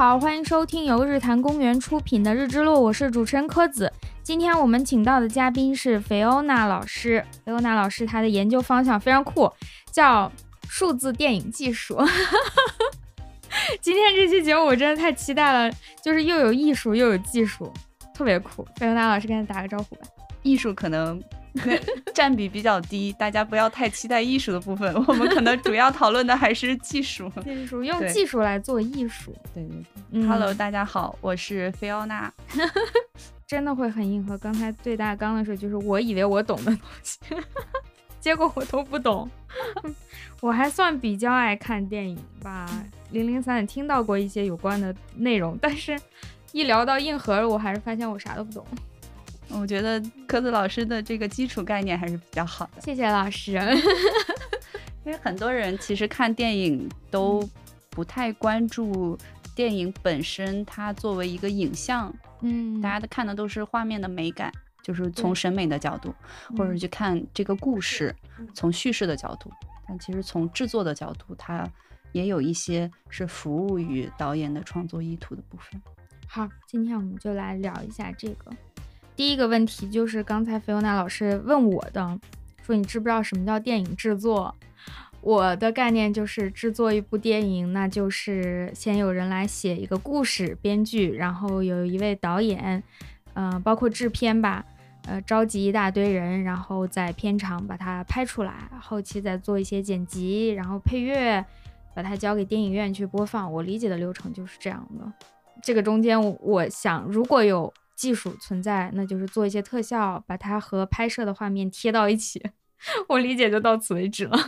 好，欢迎收听由日坛公园出品的《日之落》，我是主持人柯子。今天我们请到的嘉宾是菲欧娜老师。菲欧娜老师她的研究方向非常酷，叫数字电影技术。今天这期节目我真的太期待了，就是又有艺术又有技术，特别酷。菲欧娜老师跟他打个招呼吧。艺术可能占比比较低，大家不要太期待艺术的部分。我们可能主要讨论的还是技术，技术用技术来做艺术。对对对。Hello，大家好，我是菲奥娜。真的会很硬核。刚才对大纲的时候，就是我以为我懂的东西，结果我都不懂。我还算比较爱看电影吧，零零散散听到过一些有关的内容，但是一聊到硬核，我还是发现我啥都不懂。我觉得科子老师的这个基础概念还是比较好的。谢谢老师。因为很多人其实看电影都不太关注电影本身，它作为一个影像。嗯，大家的看的都是画面的美感，就是从审美的角度，或者去看这个故事，从叙事的角度。但其实从制作的角度，它也有一些是服务于导演的创作意图的部分。好，今天我们就来聊一下这个。第一个问题就是刚才菲欧娜老师问我的，说你知不知道什么叫电影制作？我的概念就是制作一部电影，那就是先有人来写一个故事，编剧，然后有一位导演，嗯，包括制片吧，呃，召集一大堆人，然后在片场把它拍出来，后期再做一些剪辑，然后配乐，把它交给电影院去播放。我理解的流程就是这样的。这个中间，我想如果有技术存在，那就是做一些特效，把它和拍摄的画面贴到一起。我理解就到此为止了。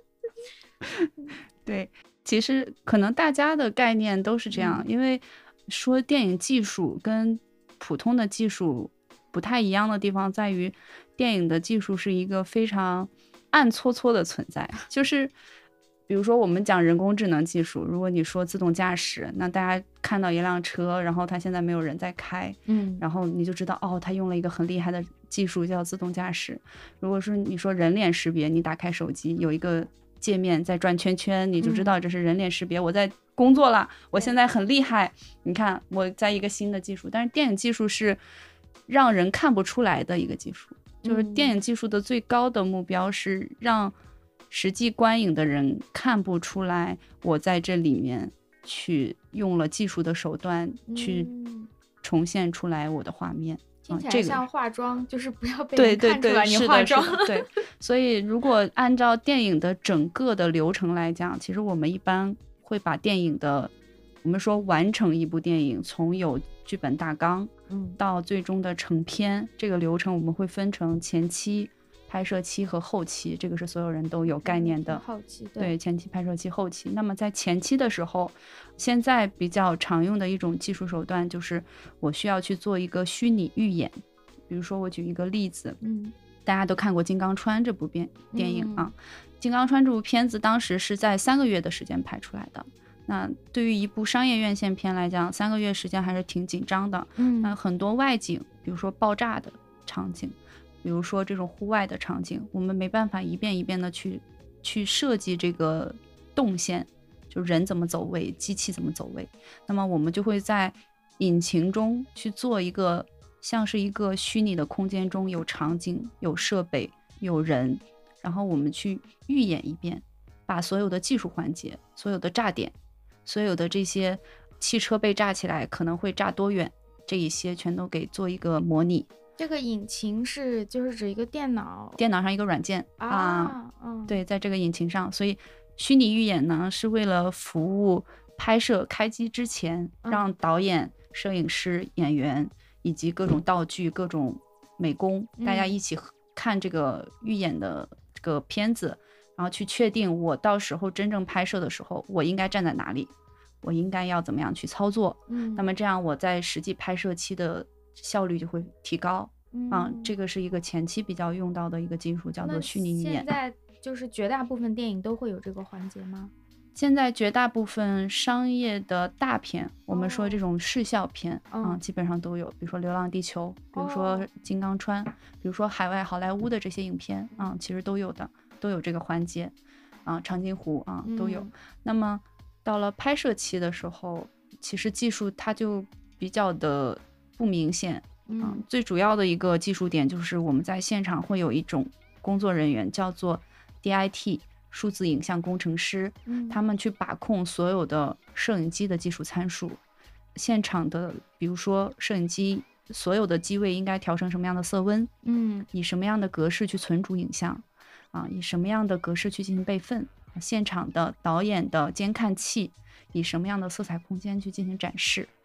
对，其实可能大家的概念都是这样，因为说电影技术跟普通的技术不太一样的地方在于，电影的技术是一个非常暗搓搓的存在。就是比如说我们讲人工智能技术，如果你说自动驾驶，那大家看到一辆车，然后它现在没有人在开，嗯，然后你就知道哦，它用了一个很厉害的技术叫自动驾驶。如果说你说人脸识别，你打开手机有一个。界面在转圈圈，你就知道这是人脸识别。我在工作了，我现在很厉害。你看，我在一个新的技术，但是电影技术是让人看不出来的一个技术。就是电影技术的最高的目标是让实际观影的人看不出来，我在这里面去用了技术的手段去重现出来我的画面。听起来像化妆，就是不要被对看出来你化妆。对，所以如果按照电影的整个的流程来讲，其实我们一般会把电影的，我们说完成一部电影，从有剧本大纲，嗯，到最终的成片，这个流程我们会分成前期。拍摄期和后期，这个是所有人都有概念的。后期对前期拍摄期、后期。那么在前期的时候，现在比较常用的一种技术手段就是我需要去做一个虚拟预演。比如说，我举一个例子，嗯，大家都看过《金刚川》这部电电影啊，《金刚川》这部片子当时是在三个月的时间拍出来的。那对于一部商业院线片来讲，三个月时间还是挺紧张的。嗯，那很多外景，比如说爆炸的场景。比如说这种户外的场景，我们没办法一遍一遍的去去设计这个动线，就人怎么走位，机器怎么走位。那么我们就会在引擎中去做一个像是一个虚拟的空间中有场景、有设备、有人，然后我们去预演一遍，把所有的技术环节、所有的炸点、所有的这些汽车被炸起来可能会炸多远，这一些全都给做一个模拟。这个引擎是就是指一个电脑，电脑上一个软件啊，嗯，对，在这个引擎上，所以虚拟预演呢是为了服务拍摄开机之前，让导演、摄影师、演员以及各种道具、各种美工，大家一起看这个预演的这个片子，然后去确定我到时候真正拍摄的时候，我应该站在哪里，我应该要怎么样去操作，嗯，那么这样我在实际拍摄期的。效率就会提高，嗯，这个是一个前期比较用到的一个技术，叫做虚拟语言。现在就是绝大部分电影都会有这个环节吗？现在绝大部分商业的大片，我们说这种视效片啊，基本上都有，比如说《流浪地球》，比如说《金刚川》，比如说海外好莱坞的这些影片啊，其实都有的，都有这个环节啊，《长津湖》啊都有。那么到了拍摄期的时候，其实技术它就比较的不明显。嗯。最主要的一个技术点就是我们在现场会有一种工作人员叫做 DIT 数字影像工程师，嗯。他们去把控所有的摄影机的技术参数，现场的比如说摄影机所有的机位应该调成什么样的色温，嗯。以什么样的格式去存储影像，啊，以什么样的格式去进行备份，现场的导演的监看器以什么样的色彩空间去进行展示，嗯，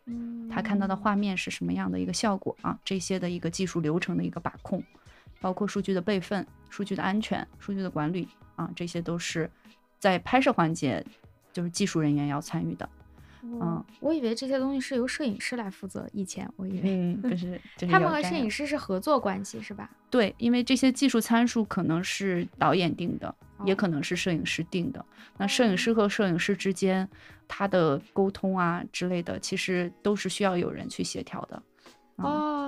他看到的画面是什么样的一个效果啊，这些的一个技术流程的一个把控，包括数据的备份、数据的安全、数据的管理啊，这些都是在拍摄环节就是技术人员要参与的。嗯，我以为这些东西是由摄影师来负责，以前我以为。嗯，就是 就是他们和摄影师是合作关系是吧？对，因为这些技术参数可能是导演定的，也哦可能是摄影师定的。那摄影师和摄影师之间，他的沟通啊之类的，其实都是需要有人去协调的。啊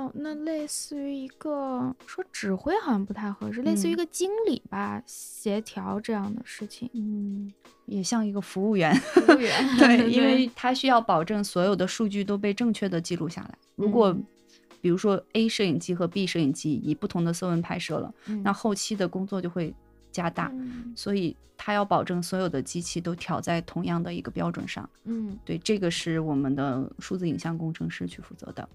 哦，那类似于一个说指挥好像不太合适，类似于一嗯个经理吧，协调这样的事情。嗯，也像一个服务员。服务员 对，因为他需要保证所有的数据都被正确的记录下来。如果嗯比如说 A 摄影机和 B 摄影机以不同的色温拍摄了，那嗯后期的工作就会加大。嗯所以他要保证所有的机器都调在同样的一个标准上。嗯对，这个是我们的数字影像工程师去负责的。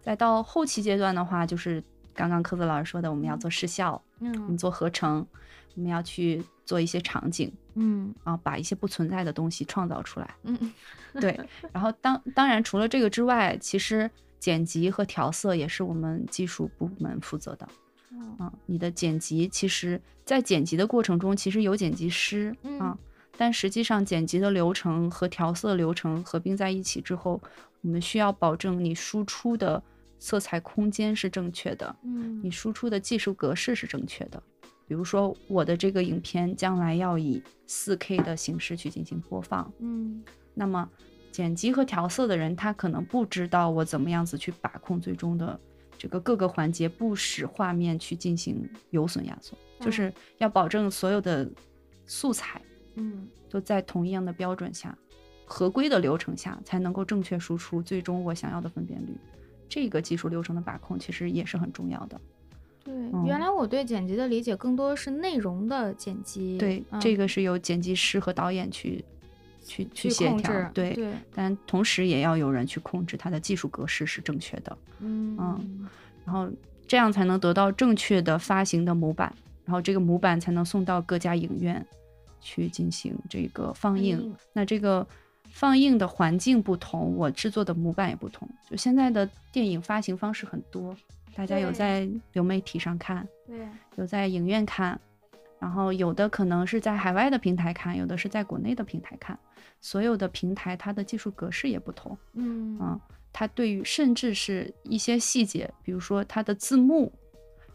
再到后期阶段的话，就是刚刚科子老师说的，我们要做视效，嗯我们嗯做合成，我们要去做一些场景嗯啊，把一些不存在的东西创造出来。嗯 对，然后当当然除了这个之外，其实剪辑和调色也是我们技术部门负责的。嗯。啊，你的剪辑其实，在剪辑的过程中，其实有剪辑师啊，但实际上剪辑的流程和调色流程合并在一起之后，我们需要保证你输出的色彩空间是正确的，嗯。你输出的技术格式是正确的。比如说，我的这个影片将来要以 4K 的形式去进行播放，嗯。那么剪辑和调色的人，他可能不知道我怎么样子去把控最终的这个各个环节，不使画面去进行有损压缩，就嗯是要保证所有的素材嗯都在同样的标准下、合规的流程下，才能够正确输出最终我想要的分辨率。这个技术流程的把控其实也是很重要的。对，嗯原来我对剪辑的理解更多是内容的剪辑，对，嗯这个是由剪辑师和导演去去去协调，，对。对，但同时也要有人去控制它的技术格式是正确的。嗯嗯然后这样才能得到正确的发行的模板，然后这个模板才能送到各家影院去进行这个放映。映那这个放映的环境不同，我制作的模板也不同。就现在的电影发行方式很多，大家有在流媒体上看，对，有在影院看，然后有的可能是在海外的平台看，有的是在国内的平台看。所有的平台它的技术格式也不同。嗯啊，它对于甚至是一些细节，比如说它的字幕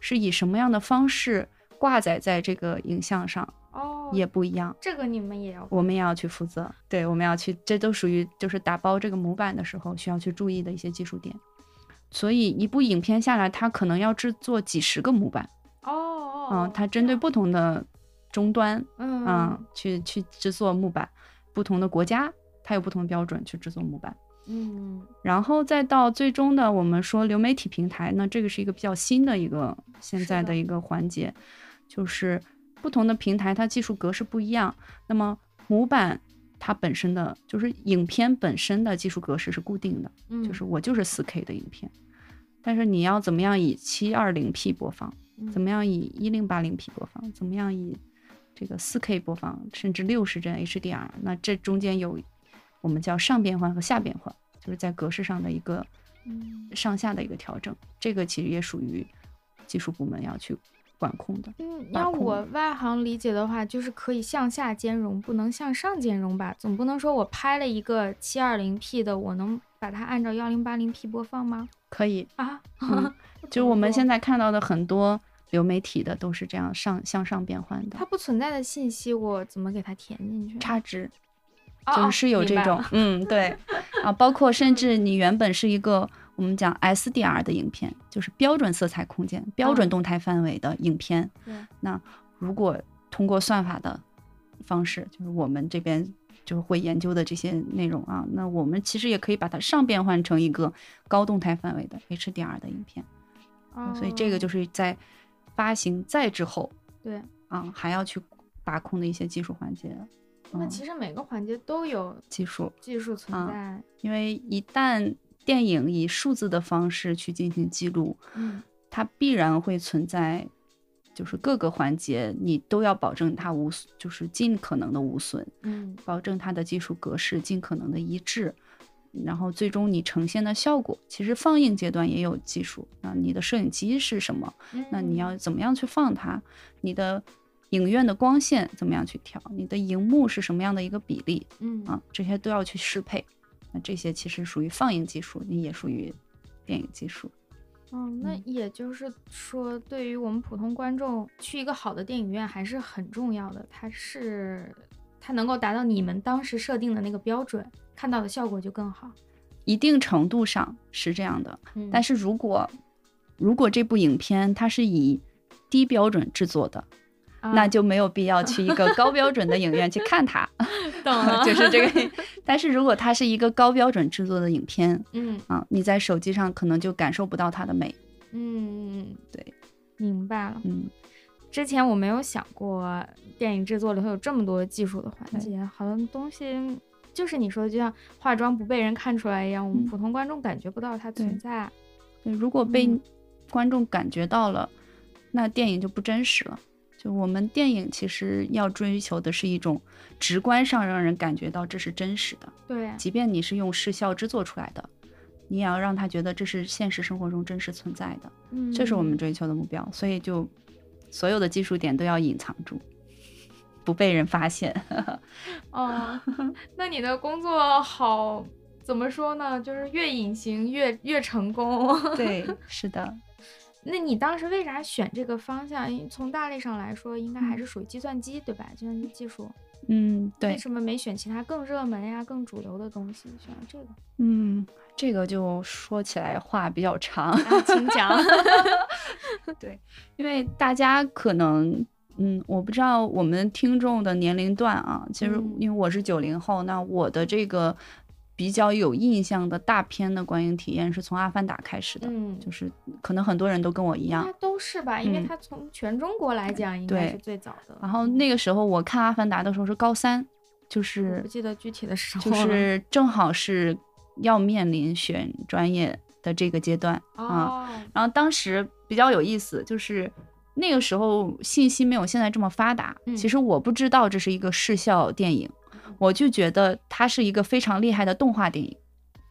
是以什么样的方式挂载在这个影像上，哦，也不一样。这个你们也要我们也要去负责，对，我们要去，这都属于就是打包这个模板的时候需要去注意的一些技术点。所以一部影片下来，它可能要制作几十个模板，嗯，哦它针对不同的终端，嗯嗯，去去制作木板，不同的国家它有不同的标准去制作木板。嗯然后再到最终的，我们说流媒体平台，那这个是一个比较新的一个现在的一个环节，就是不同的平台它技术格式不一样，那么模板它本身的就是影片本身的技术格式是固定的，嗯，就。是我就是四 K 的影片，但是你要怎么样以七二零 P 播放，怎么么样以一零八零 P 播放，怎么样以这个四 K 播放，甚至六十帧 HDR，那这中间有我们叫上变换和下变换，就是在格式上的一个嗯上下的一个调整，这个其实也属于技术部门要去管控的。嗯，把控要我外行理解的话，就是可以向下兼容，不能向上兼容吧？总不能说我拍了一个七二零 P 的，我能把它按照幺零八零 P 播放吗？可以，啊，嗯 就我们现在在看到的很多流媒体的都是这样上向上变换的它，不存在的信息，我怎么给它填进去？差值就是有这种嗯，对，啊，包括甚至你原本是一个我们讲 SDR 的影片，就是标准色彩空间、标准嗯动态范围的影片，对那如果通过算法的方式，就是我们这边就是会研究的这些内容啊。那我们其实也可以把它上变换成一个高动态范围的 HDR 的影片。哦所以这个就是在发行再之后对。啊，还要去把控的一些技术环节。嗯，那其实每个环节都有技术，技术存啊在。因为一旦电影以数字的方式去进行记录，嗯它必然会存在，就是各个环节你都要保证它无，就是尽可能的无损，嗯保证它的技术格式尽可能的一致。然后最终你呈现的效果，其实放映阶段也有技术那，你的摄影机是什么？那你要怎么样去放它？你的影院的光线怎么样去调？你的荧幕是什么样的一个比例嗯啊？这些都要去适配。那这些其实属于放映技术，你也属于电影技术。嗯，那嗯也就是说，对于我们普通观众，去一个好的电影院还是很重要的。它是它能够达到你们当时设定的那个标准，看到的效果就更好。一定程度上是这样的，嗯，但是如果如果这部影片它是以低标准制作的，啊那就没有必要去一个高标准的影院去看它，懂了，就是这个。但是如果它是一个高标准制作的影片嗯啊，你在手机上可能就感受不到它的美。嗯，对，明白了。嗯，之前我没有想过电影制作里会有这么多技术的环节，好多东西就是你说的，就像化妆不被人看出来一样，我们嗯普通观众感觉不到它存对在。对，如果被嗯观众感觉到了，那电影就不真实了。就我们电影其实要追求的是一种直观上让人感觉到这是真实的，对，即便你是用视效制作出来的，你也要让他觉得这是现实生活中真实存在的，嗯，这是我们追求的目标。所以就所有的技术点都要隐藏住，不被人发现。哦，那你的工作好怎么说呢？就是越隐形越越成功。对，是的，那你当时为啥选这个方向？因为从大类上来说，应该还是属于计算机，对吧？计算机技术。嗯，对为，什么没选其他更热门呀、更主流的东西？选了这个？嗯，这个就说起来话比较长。啊，请讲。对因为大家可能，嗯，我不知道我们听众的年龄段啊，其实嗯因为我是九零后，那我的这个比较有印象的大片的观影体验是从《阿凡达》开始的，嗯，就是可能很多人都跟我一样应该。都是吧？因为嗯它从全中国来讲，应该是最早的。然后那个时候我看《阿凡达》的时候是高三，就是不记得具体的时候就。是正好是要面临选专业的这个阶段啊。哦，然后当时比较有意思，就是那个时候信息没有现在这么发达。嗯其实我不知道这是一个视效电影，我就觉得它是一个非常厉害的动画电影，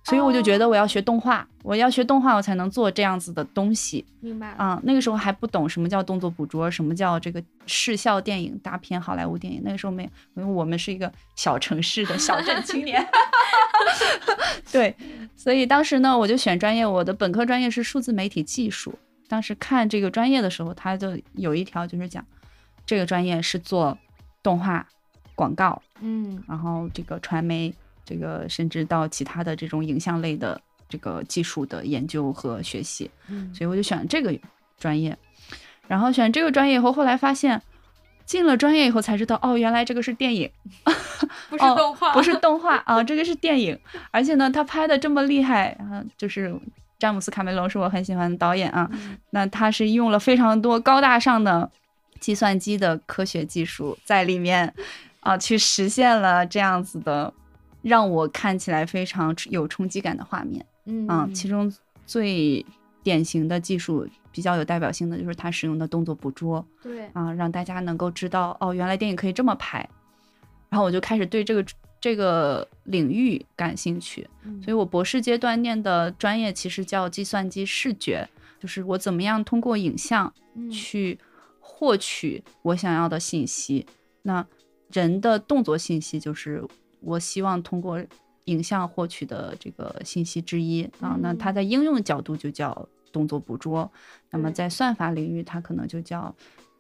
所以我就觉得我要学动画，我要学动画，我才能做这样子的东西明白了。啊、那个时候还不懂什么叫动作捕捉，什么叫这个视效电影大片、好莱坞电影。那个时候没有，因为我们是一个小城市的小镇青年。对，所以当时呢，我就选专业，我的本科专业是数字媒体技术。当时看这个专业的时候，他就有一条就是讲，这个专业是做动画、广告，嗯然后这个传媒，这个甚至到其他的这种影像类的这个技术的研究和学习。嗯，所以我就选这个专业。然后选这个专业以后，后来发现进了专业以后才知道，哦，原来这个是电影，不是哦动画，不是动画啊，这个是电影。而且呢，他拍的这么厉害啊，就是詹姆斯卡梅隆是我很喜欢的导演啊。嗯那他是用了非常多高大上的计算机的科学技术在里面啊，去实现了这样子的让我看起来非常有冲击感的画面。嗯啊，其中最典型的技术比较有代表性的就是他使用的动作捕捉对，啊，让大家能够知道哦，原来电影可以这么拍。然后我就开始对这个这个领域感兴趣，嗯所以我博士阶段念的专业其实叫计算机视觉，就是我怎么样通过影像嗯去获取我想要的信息。那人的动作信息就是我希望通过影像获取的这个信息之一啊。那它嗯在应用角度就叫动作捕捉，那么在算法领域，它可能就叫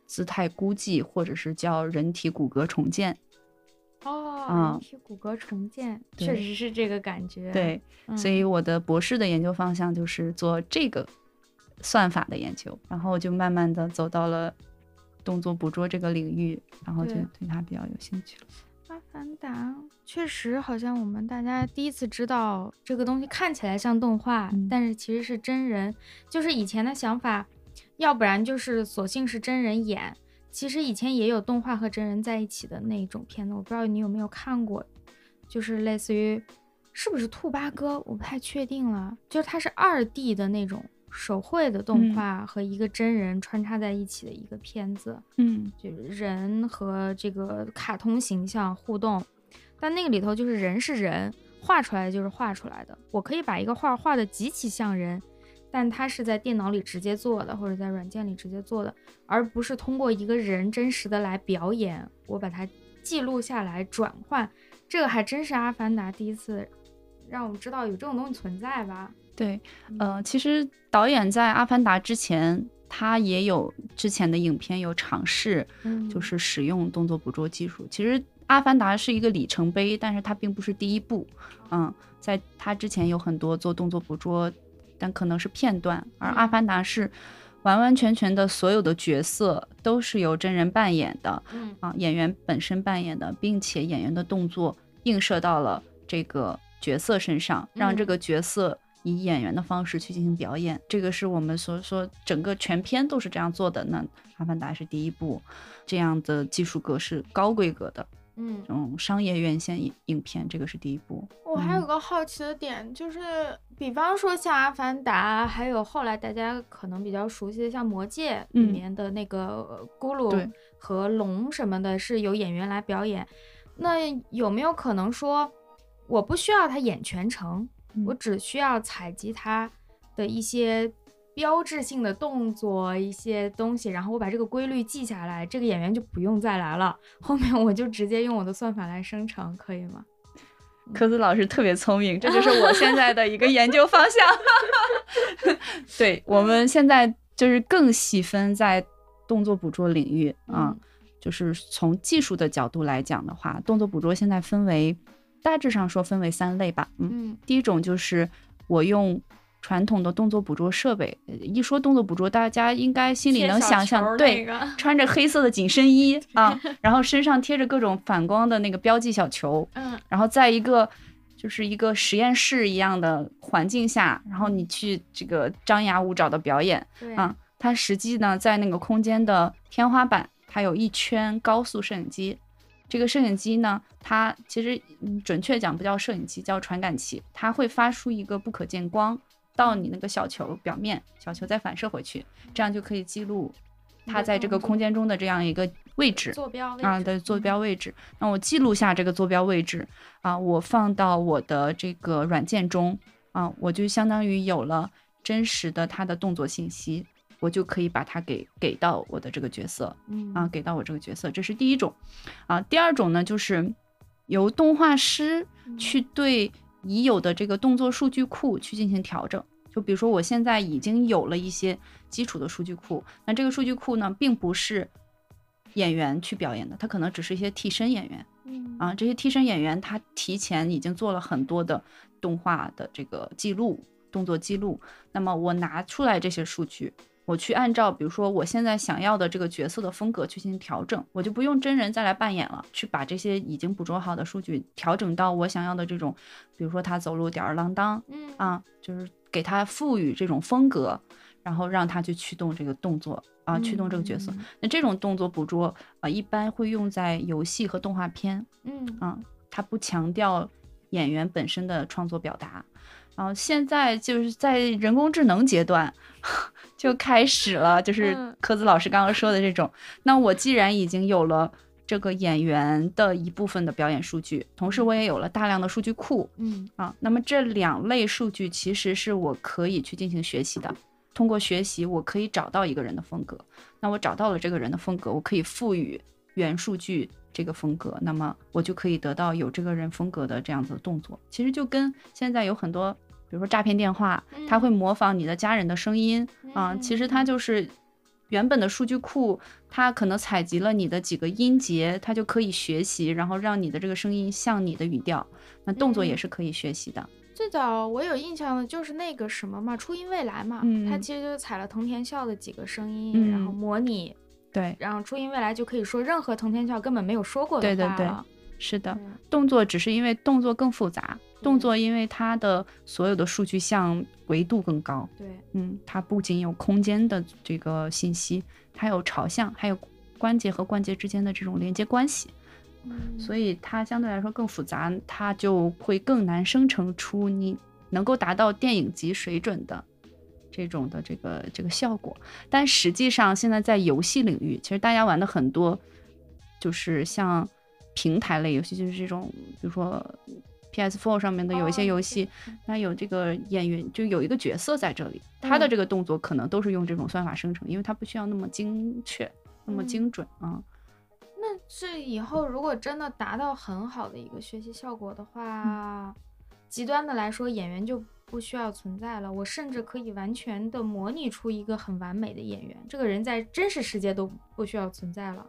姿态估计，或者是叫人体骨骼重建。哦，啊人体骨骼重建，确实是这个感觉。对，嗯，所以我的博士的研究方向就是做这个算法的研究，然后就慢慢的走到了动作捕捉这个领域，然后就对对它比较有兴趣了。阿凡达确实好像我们大家第一次知道这个东西看起来像动画，嗯但是其实是真人。就是以前的想法，要不然就是索性是真人演。其实以前也有动画和真人在一起的那种片子，我不知道你有没有看过，就是类似于是不是兔八哥，我不太确定了。就是它是二 D 的那种手绘的动嗯画和一个真人穿插在一起的一个片子。嗯就是人和这个卡通形象互动，但那个里头就是人是人，画出来的就是画出来的。我可以把一个画画的极其像人，但它是在电脑里直接做的，或者在软件里直接做的，而不是通过一个人真实的来表演，我把它记录下来转换。这个还真是阿凡达第一次让我们知道有这种东西存在吧？对，呃，其实导演在《阿凡达》之前，他也有之前的影片有尝试，嗯，就是使用动作捕捉技术。其实《阿凡达》是一个里程碑，但是它并不是第一步。嗯，在他之前有很多做动作捕捉，但可能是片段，而《嗯阿凡达》是完完全全的所有的角色都是由真人扮演的。嗯啊，演员本身扮演的，并且演员的动作映射到了这个角色身上，让这嗯个角色以演员的方式去进行表演。这个是我们所说整个全片都是这样做的。那《阿凡达》是第一部这样的技术格式高规格的嗯这种商业院线影影片，这个是第一部。我还有嗯个好奇的点，就是比方说像《阿凡达》，还有后来大家可能比较熟悉的像《魔戒》里嗯面的那个呃咕噜和龙什么的，是由演员来表演。那有没有可能说，我不需要他演全程，我嗯只需要采集他的一些标志性的动作、一些东西，然后我把这个规律记下来，这个演员就不用再来了，后面我就直接用我的算法来生成，可以吗？科子老师特别聪明，这就是我现在的一个研究方向。对我们现在就是更细分在动作捕捉领域啊、嗯就是从技术的角度来讲的话，动作捕捉现在分为大致上说分为三类吧。嗯，嗯第一种就是我用传统的动作捕捉设备，呃一说动作捕捉，大家应该心里能想象，对，穿着黑色的紧身衣 啊，然后身上贴着各种反光的那个标记小球，嗯然后在一个就是一个实验室一样的环境下，然后你去这个张牙舞爪的表演啊。它实际呢，在那个空间的天花板，它有一圈高速摄影机。这个摄影机呢，它其实嗯准确讲不叫摄影机，叫传感器。它会发出一个不可见光到你那个小球表面，小球再反射回去，这样就可以记录它在这个空间中的这样一个位置。坐标位啊置的坐标位置。那我记录下这个坐标位置啊，我放到我的这个软件中啊，我就相当于有了真实的它的动作信息，我就可以把它给给到我的这个角色嗯啊，给到我这个角色，这是第一种啊。第二种呢，就是由动画师嗯去对已有的这个动作数据库去进行调整。就比如说，我现在已经有了一些基础的数据库，那这个数据库呢，并不是演员去表演的，它可能只是一些替身演员嗯啊。这些替身演员他提前已经做了很多的动画的这个记录、动作记录。那么我拿出来这些数据，我去按照比如说我现在想要的这个角色的风格去进行调整，我就不用真人再来扮演了，去把这些已经捕捉好的数据调整到我想要的这种，比如说他走路吊儿郎当嗯啊，就是给他赋予这种风格，然后让他去驱动这个动作啊，驱动这个角色。嗯那这种动作捕捉啊、一般会用在游戏和动画片嗯啊，它不强调演员本身的创作表达。然后现在就是在人工智能阶段就开始了，就是嗯科子老师刚刚说的这种。那我既然已经有了这个演员的一部分的表演数据，同时我也有了大量的数据库，嗯啊，那么这两类数据其实是我可以去进行学习的。通过学习，我可以找到一个人的风格。那我找到了这个人的风格，我可以赋予原数据这个风格，那么我就可以得到有这个人风格的这样子的动作。其实就跟现在有很多，比如说诈骗电话，它会模仿你的家人的声音啊，其实它就是原本的数据库，它可能采集了你的几个音节，它就可以学习，然后让你的这个声音像你的语调。那动作也嗯。是可以学习的。最早我有印象的就是那个什么嘛，初音未来嘛，嗯。它其实就是采了藤田孝的几个声音，然后嗯。模拟，对，然后初音未来就可以说任何藤田孝根本没有说过的话对对对了是的，动作只是因为动作更复杂，动作因为它的所有的数据项维度更高。对，嗯，它不仅有空间的这个信息，它有朝向，还有关节和关节之间的这种连接关系，所以以它相对来说更复杂，它就会更难生成出你能够达到电影级水准的这种的这个这个效果。但实际上，现在在游戏领域，其实大家玩的很多，就是像平台类游戏，就是这种，比如说 PS4 上面的有一些游戏，对。它有这个演员，就有一个角色在这里，他的嗯。这个动作可能都是用这种算法生成，因为它不需要那么精确、那么嗯精准啊。那这以后如果真的达到很好的一个学习效果的话，极端的来说，演员就不需要存在了。我甚至可以完全的模拟出一个很完美的演员，这个人在真实世界都不需要存在了。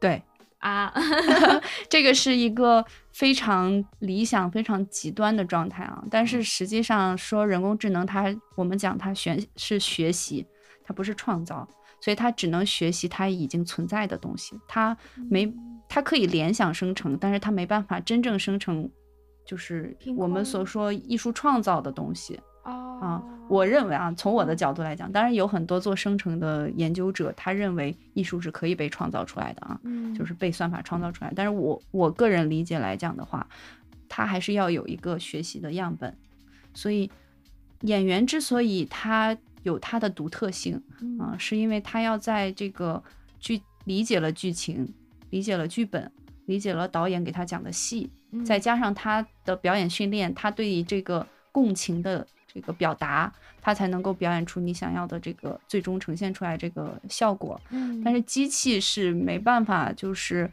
对，啊。这个是一个非常理想、非常极端的状态啊。但是实际上说人工智能它，我们讲它学是学习，它不是创造，所以它只能学习它已经存在的东西，它没它可以联想生成，但是它没办法真正生成，就是我们所说艺术创造的东西。哦啊，我认为啊，从我的嗯角度来讲，当然有很多做生成的研究者，他认为艺术是可以被创造出来的啊，嗯，就是被算法创造出来。但是我我个人理解来讲的话，他还是要有一个学习的样本。所以演员之所以他有他的独特性啊、嗯是因为他要在这个剧理解了剧情，理解了剧本，理解了导演给他讲的戏，嗯再加上他的表演训练，他对于这个共情的这个表达，它才能够表演出你想要的这个最终呈现出来这个效果。嗯，但是机器是没办法，就是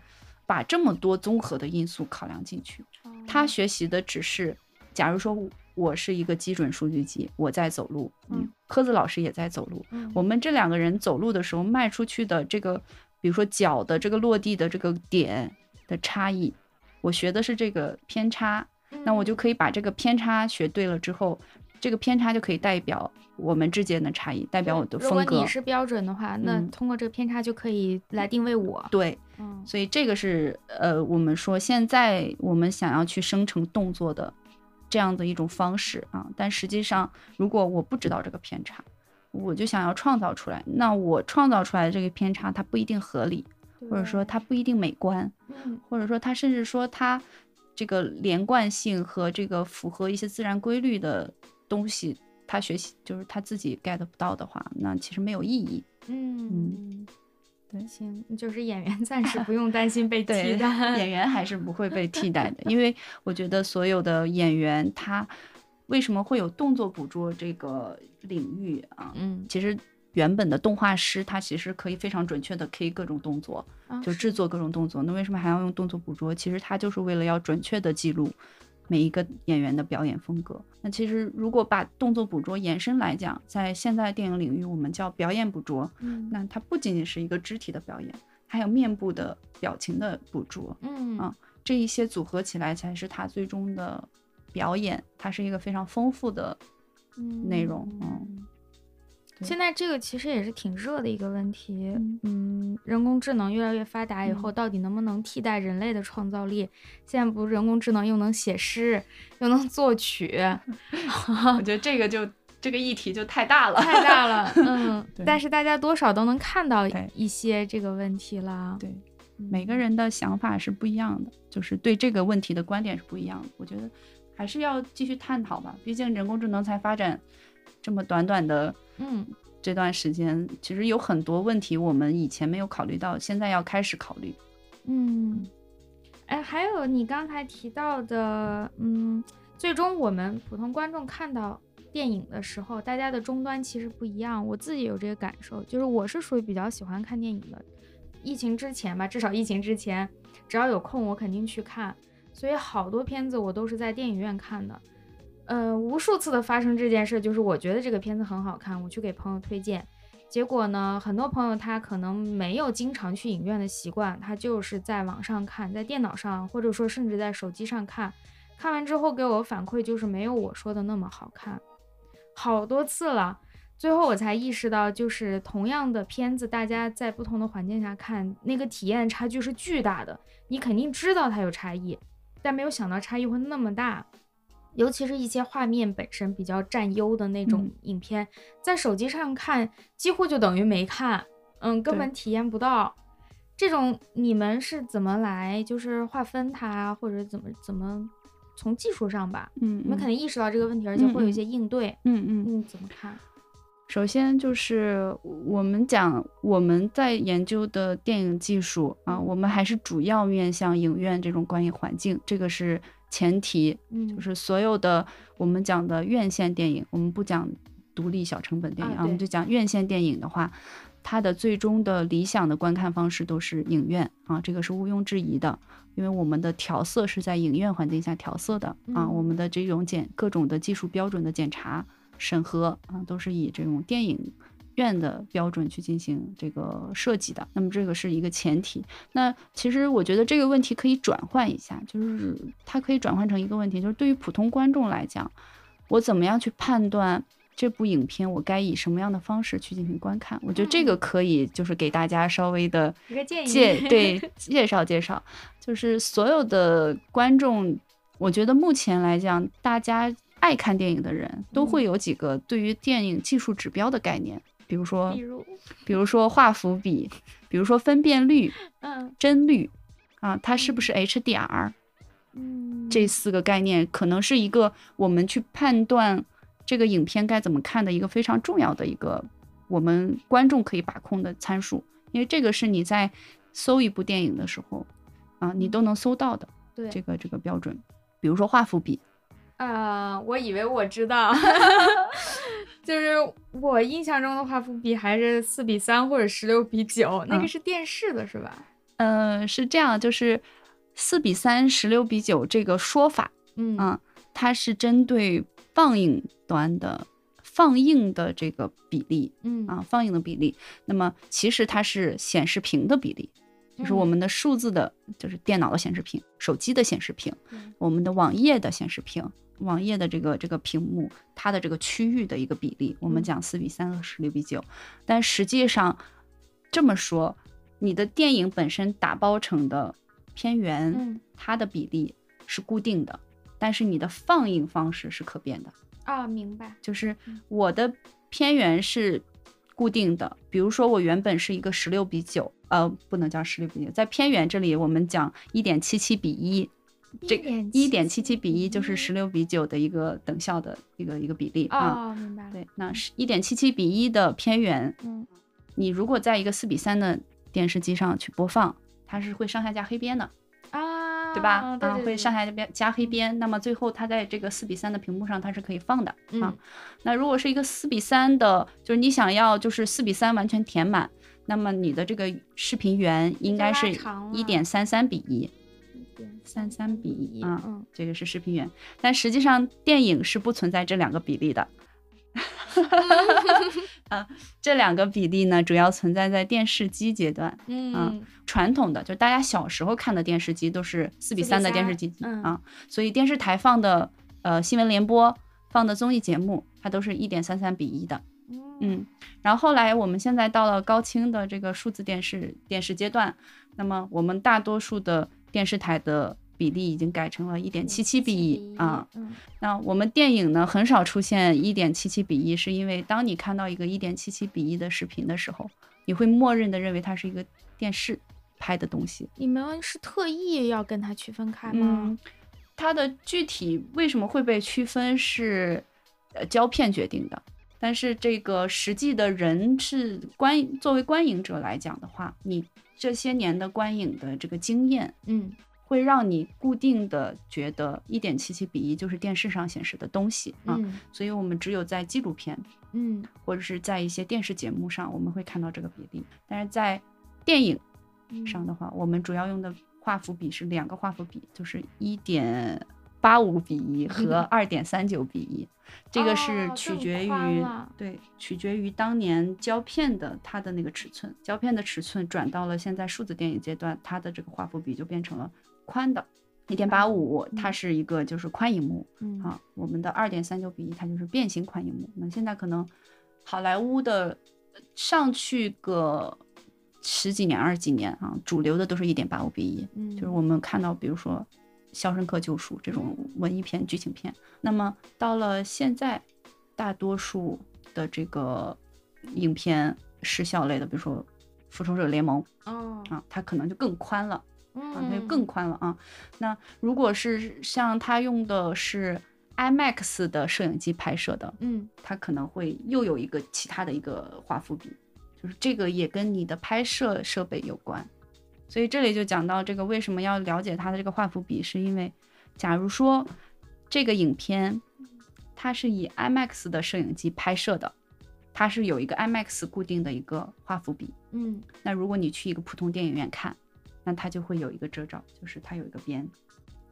把这么多综合的因素考量进去。它哦学习的只是，假如说我是一个基准数据集，我在走路，嗯，科子老师也在走路，嗯我们这两个人走路的时候迈出去的这个，比如说脚的这个落地的这个点的差异，我学的是这个偏差，那我就可以把这个偏差学对了之后，这个偏差就可以代表我们之间的差异，代表我的风格如果你。是标准的话，那嗯通过这个偏差就可以来定位我。对，嗯所以这个是呃，我们说现在我们想要去生成动作的这样的一种方式啊，但实际上如果我不知道这个偏差，我就想要创造出来，那我创造出来的这个偏差它不一定合理，或者说它不一定美观，嗯或者说它甚至说它这个连贯性和这个符合一些自然规律的东西，他学习就是他自己 get 不到的话，那其实没有意义。嗯，对行，就是演员 暂时 不用担心被替，代。演 员还是不会被替代的，因为我觉得所有的演员他为什么会有动作捕捉这个领域啊？嗯，其实原本的动画师他其实可以非常准确的 K 各种动作，啊就制作各种动作。那为什么还要用动作捕捉？其实他就是为了要准确的记录每一个演员的表演风格。那其实如果把动作捕捉延伸来讲，在现在电影领域我们叫表演捕捉，嗯那它不仅仅是一个肢体的表演，还有面部的表情的捕捉。嗯啊这一些组合起来才是它最终的表演，它是一个非常丰富的内容嗯对现在这个其实也是挺热的一个问题，嗯嗯，人工智能越来越发达以嗯后，到底能不能替代人类的创造力？现在不是人工智能又能写诗，又能作曲，我觉得这个就这个议题就太大了，太大了，嗯，但是大家多少都能看到一些这个问题啦。对，嗯每个人的想法是不一样的，就是对这个问题的观点是不一样的。我觉得还是要继续探讨吧，毕竟人工智能才发展这么短短的嗯这段时间，其实有很多问题我们以前没有考虑到，现在要开始考虑。嗯，哎，还有你刚才提到的，嗯，最终我们普通观众看到电影的时候，大家的终端其实不一样。我自己有这个感受，就是我是属于比较喜欢看电影的。疫情之前吧，至少疫情之前，只要有空我肯定去看，所以好多片子我都是在电影院看的。呃，无数次的发生这件事，就是我觉得这个片子很好看，我去给朋友推荐，结果呢，很多朋友他可能没有经常去影院的习惯，他就是在网上看，在电脑上，或者说甚至在手机上看，看完之后给我反馈就是没有我说的那么好看，好多次了。最后我才意识到，就是同样的片子，大家在不同的环境下看，那个体验差距是巨大的。你肯定知道它有差异，但没有想到差异会那么大。尤其是一些画面本身比较占优的那种影片，在手机上看几乎就等于没看，嗯，根本体验不到。这种你们是怎么来就是划分它，或者怎么怎么从技术上吧？嗯，你们肯定意识到这个问题，而且会有一些应对。嗯嗯嗯，怎么看？首先就是我们讲我们在研究的电影技术啊，我们还是主要面向影院这种观影环境，这个是前提。嗯，就是所有的我们讲的院线电影，我们不讲独立小成本电影啊，我们就讲院线电影的话，它的最终的理想的观看方式都是影院啊，这个是毋庸置疑的，因为我们的调色是在影院环境下调色的啊，我们的这种检各种的技术标准的检查。审核啊，都是以这种电影院的标准去进行这个设计的。那么这个是一个前提。那其实我觉得这个问题可以转换一下，就是它可以转换成一个问题，就是对于普通观众来讲，我怎么样去判断这部影片，我该以什么样的方式去进行观看？我觉得这个可以就是给大家稍微的一个建议，介对介绍介绍，就是所有的观众，我觉得目前来讲，大家。爱看电影的人都会有几个对于电影技术指标的概念，比如说，比如说画幅比，比如说分辨率，嗯，帧率，啊，它是不是 HDR？嗯，这四个概念可能是一个我们去判断这个影片该怎么看的一个非常重要的一个我们观众可以把控的参数，因为这个是你在搜一部电影的时候，啊，你都能搜到的，对这个这个标准，比如说画幅比。啊，我以为我知道，就是我印象中的画幅比还是四比三或者十六比九，那个是电视的是吧？嗯，是这样，就是四比三、十六比九这个说法，嗯，它是针对放映端的放映的这个比例，嗯啊，放映的比例。那么其实它是显示屏的比例，就是我们的数字的，就是电脑的显示屏、手机的显示屏、我们的网页的显示屏。网页的这个这个屏幕，它的这个区域的一个比例，我们讲四比三和十六比九，但实际上这么说，你的电影本身打包成的片源，它的比例是固定的，但是你的放映方式是可变的。啊，明白，就是我的片源是固定的，比如说我原本是一个十六比九，呃，不能叫十六比九，在片源这里我们讲一点七七比一。这一点七七比一就是十六比九的一个等效的一个一个比例啊，明白。对，那是一点七七比一的片源，嗯，你如果在一个四比三的电视机上去播放，它是会上下加黑边的啊，对吧？啊，会上下加加黑边，那么最后它在这个四比三的屏幕上它是可以放的啊。那如果是一个四比三的，就是你想要就是四比三完全填满，那么你的这个视频源应该是一点三三比一。三三比一啊，这个是视频源，但实际上电影是不存在这两个比例的。啊，这两个比例呢，主要存在在电视机阶段。嗯，传统的就是大家小时候看的电视机都是四比三的电视机啊，所以电视台放的呃新闻联播放的综艺节目，它都是一点三三比一的。嗯，然后后来我们现在到了高清的这个数字电视电视阶段，那么我们大多数的电视台的比例已经改成了一点七七比一啊。那我们电影呢，很少出现一点七七比一，是因为当你看到一个一点七七比一的视频的时候，你会默认的认为它是一个电视拍的东西。你们是特意要跟它区分开吗？它的具体为什么会被区分是呃胶片决定的。但是这个实际的人是观作为观影者来讲的话，你这些年的观影的这个经验，嗯，会让你固定的觉得一点七七比一就是电视上显示的东西啊。所以我们只有在纪录片，嗯，或者是在一些电视节目上，我们会看到这个比例。但是在电影上的话，我们主要用的画幅比是两个画幅比，就是一点八五比一和二点三九比一。这个是取决于对，取决于当年胶片的它的那个尺寸，胶片的尺寸转到了现在数字电影阶段，它的这个画幅比就变成了宽的，一点八五，它是一个就是宽银幕啊，我们的二点三九比一，它就是变形宽银幕。那现在可能好莱坞的上去个十几年、二十几年啊，主流的都是一点八五比一，嗯，就是我们看到，比如说《肖申克救赎》这种文艺片、剧情片。那么到了现在，大多数的这个影片视效类的，比如说《复仇者联盟》哦，啊，它可能就更宽了。啊，它就嗯，更宽了啊。那如果是像它用的是 IMAX 的摄影机拍摄的，嗯它可能会又有一个其他的一个画幅比，就是这个也跟你的拍摄设备有关。所以这里就讲到这个为什么要了解它的这个画幅比，是因为假如说这个影片它是以 IMAX 的摄影机拍摄的，它是有一个 IMAX 固定的一个画幅比，嗯那如果你去一个普通电影院看，那它就会有一个遮罩，就是它有一个边，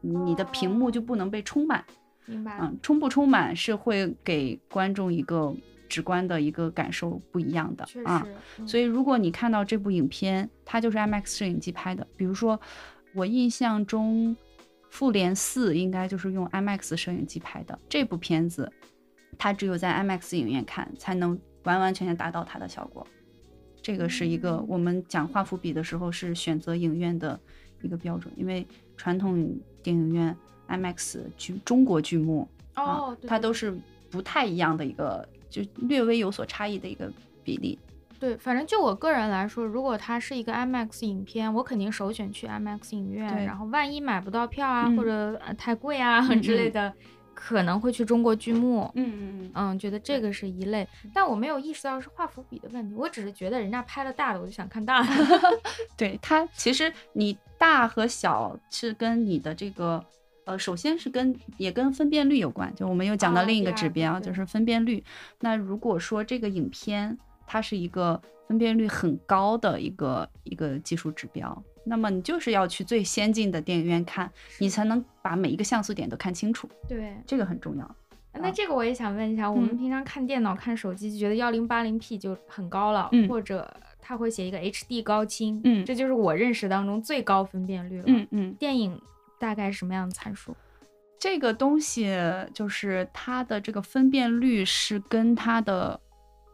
你的屏幕就不能被充满。明白了，嗯，充不充满是会给观众一个直观的一个感受不一样的确啊。实，所以如果你看到这部影片，它就是 IMAX 摄影机拍的，比如说我印象中《复联四》应该就是用 IMAX 摄影机拍的这部片子，它只有在 IMAX 影院看才能完完全全达到它的效果。这个是一个嗯我们讲画幅比的时候是选择影院的一个标准，因为传统电影院 IMAX 剧中国剧目哦它都是不太一样的一个，就略微有所差异的一个比例。对，反正就我个人来说，如果它是一个 IMAX 影片，我肯定首选去 IMAX 影院。对然后万一买不到票啊，嗯或者呃太贵啊、之类的，可能会去中国剧目。嗯嗯嗯。嗯，觉得这个是一类，但我没有意识到是画幅比的问题，我只是觉得人家拍了大的，我就想看大的。对它，其实你大和小是跟你的这个，呃，首先是跟也跟分辨率有关。就我们又讲到啊另一个个指标，对就是分辨率。那如果说这个影片它是一个分辨率很高的一个一个技术指标，那么你就是要去最先进的电影院看，你才能把每一个像素点都看清楚，对，这个很重要。那这个我也想问一下，我们嗯平常看电脑、看手机就觉得幺零八零 P 就很高了，嗯或者它会写一个 HD 高清，嗯这就是我认识当中最高分辨率了。嗯嗯，电影大概是什么样的参数？这个东西就是它的这个分辨率是跟它的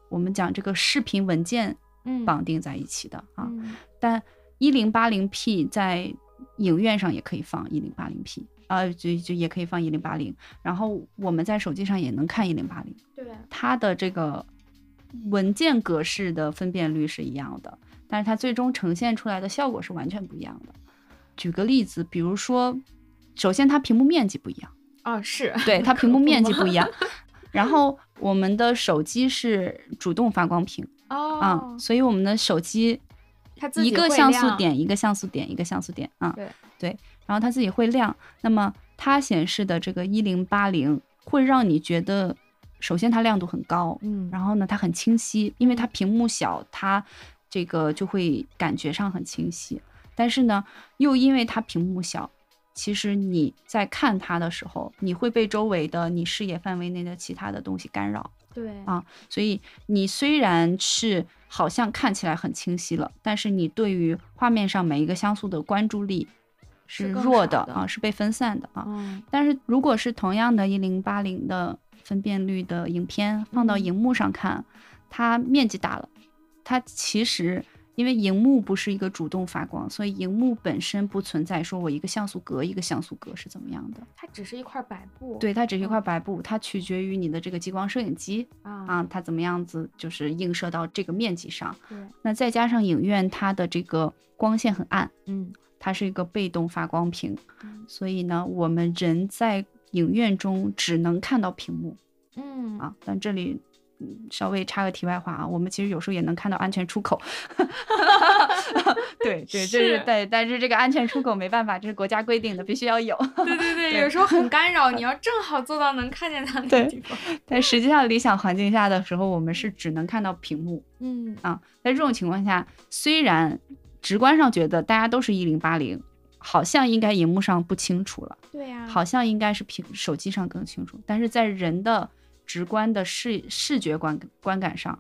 我们讲这个视频文件嗯，绑定在一起的啊。嗯但一零八零 P 在影院上也可以放一零八零 P 啊，就就也可以放一零八零，然后我们在手机上也能看一零八零，对，它的这个文件格式的分辨率是一样的，但是它最终呈现出来的效果是完全不一样的。举个例子，比如说，首先它屏幕面积不一样。哦是，对，它屏幕面积不一样。然后我们的手机是主动发光屏哦，啊、所以我们的手机它自己一个，像素点一个像素点一个像素点啊，对然后它自己会亮。那么它显示的这个一零八零会让你觉得，首先它亮度很高，嗯，然后呢它很清晰，因为它屏幕小，它这个就会感觉上很清晰。但是呢，又因为它屏幕小，其实你在看它的时候，你会被周围的你视野范围内的其他的东西干扰。对啊所以你虽然是好像看起来很清晰了，但是你对于画面上每一个像素的关注力是弱少的的啊，是被分散的啊。嗯但是如果是同样的一零八零的分辨率的影片放到嗯荧幕上看，它面积大了，它其实因为荧幕不是一个主动发光，所以荧幕本身不存在说我一个像素格一个像素格是怎么样的。它只是一块白布，对，它只是一块嗯白布，它取决于你的这个激光摄影机啊啊，它怎么样子就是映射到这个面积上。对，那再加上影院它的这个光线很暗，嗯它是一个被动发光屏，嗯所以呢，我们人在影院中只能看到屏幕嗯啊。但这里。嗯稍微插个题外话啊，我们其实有时候也能看到安全出口。对 对，这是是对，但是这个安全出口没办法，这是国家规定的，必须要有。对对对，对 有时候很干扰，你要正好做到能看见它那个地方。但实际上，理想环境下的时候，我们是只能看到屏幕。嗯啊，在这种情况下，虽然直观上觉得大家都是一零八零，好像应该荧幕上不清楚了，对呀，好像应该是屏手机上更清楚，但是在人的直观的视视觉观观感上，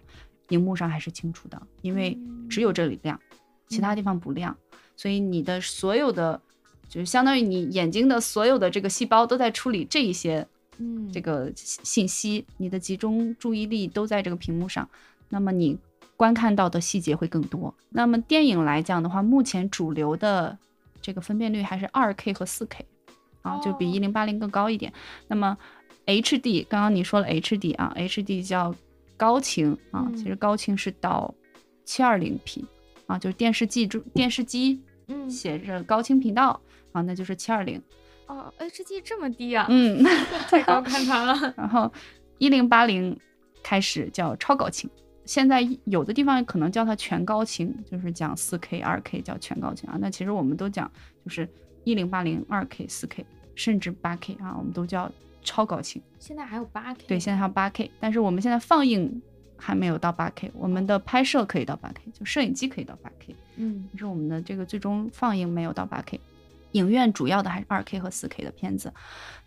荧幕上还是清楚的，因为只有这里亮，其他地方不亮，所以你的所有的就是相当于你眼睛的所有的这个细胞都在处理这一些嗯，这个信息，你的集中注意力都在这个屏幕上，那么你观看到的细节会更多。那么电影来讲的话，目前主流的这个分辨率还是二 K 和四 K，啊，就比哦一零八零更高一点。那么 HD，刚刚你说了 HD 啊，HD 叫高清啊，嗯其实高清是到七二零 P 啊，就是电视机中电视机嗯写着高清频道啊，那就是七二零。哦，H D 这么低啊，嗯，太高 看它了。然后一零八零开始叫超高清，现在有的地方可能叫它全高清，就是讲四 K、二 K 叫全高清啊。那其实我们都讲就是一零八零、二 K、四 K，甚至八 K 啊，我们都叫超高清。现在还有八 K，对，现在还有八 K，但是我们现在放映还没有到八 K，我们的拍摄可以到八 K，就摄影机可以到八 K，嗯。但是我们的这个最终放映没有到八 K。影院主要的还是二 K 和四 K 的片子，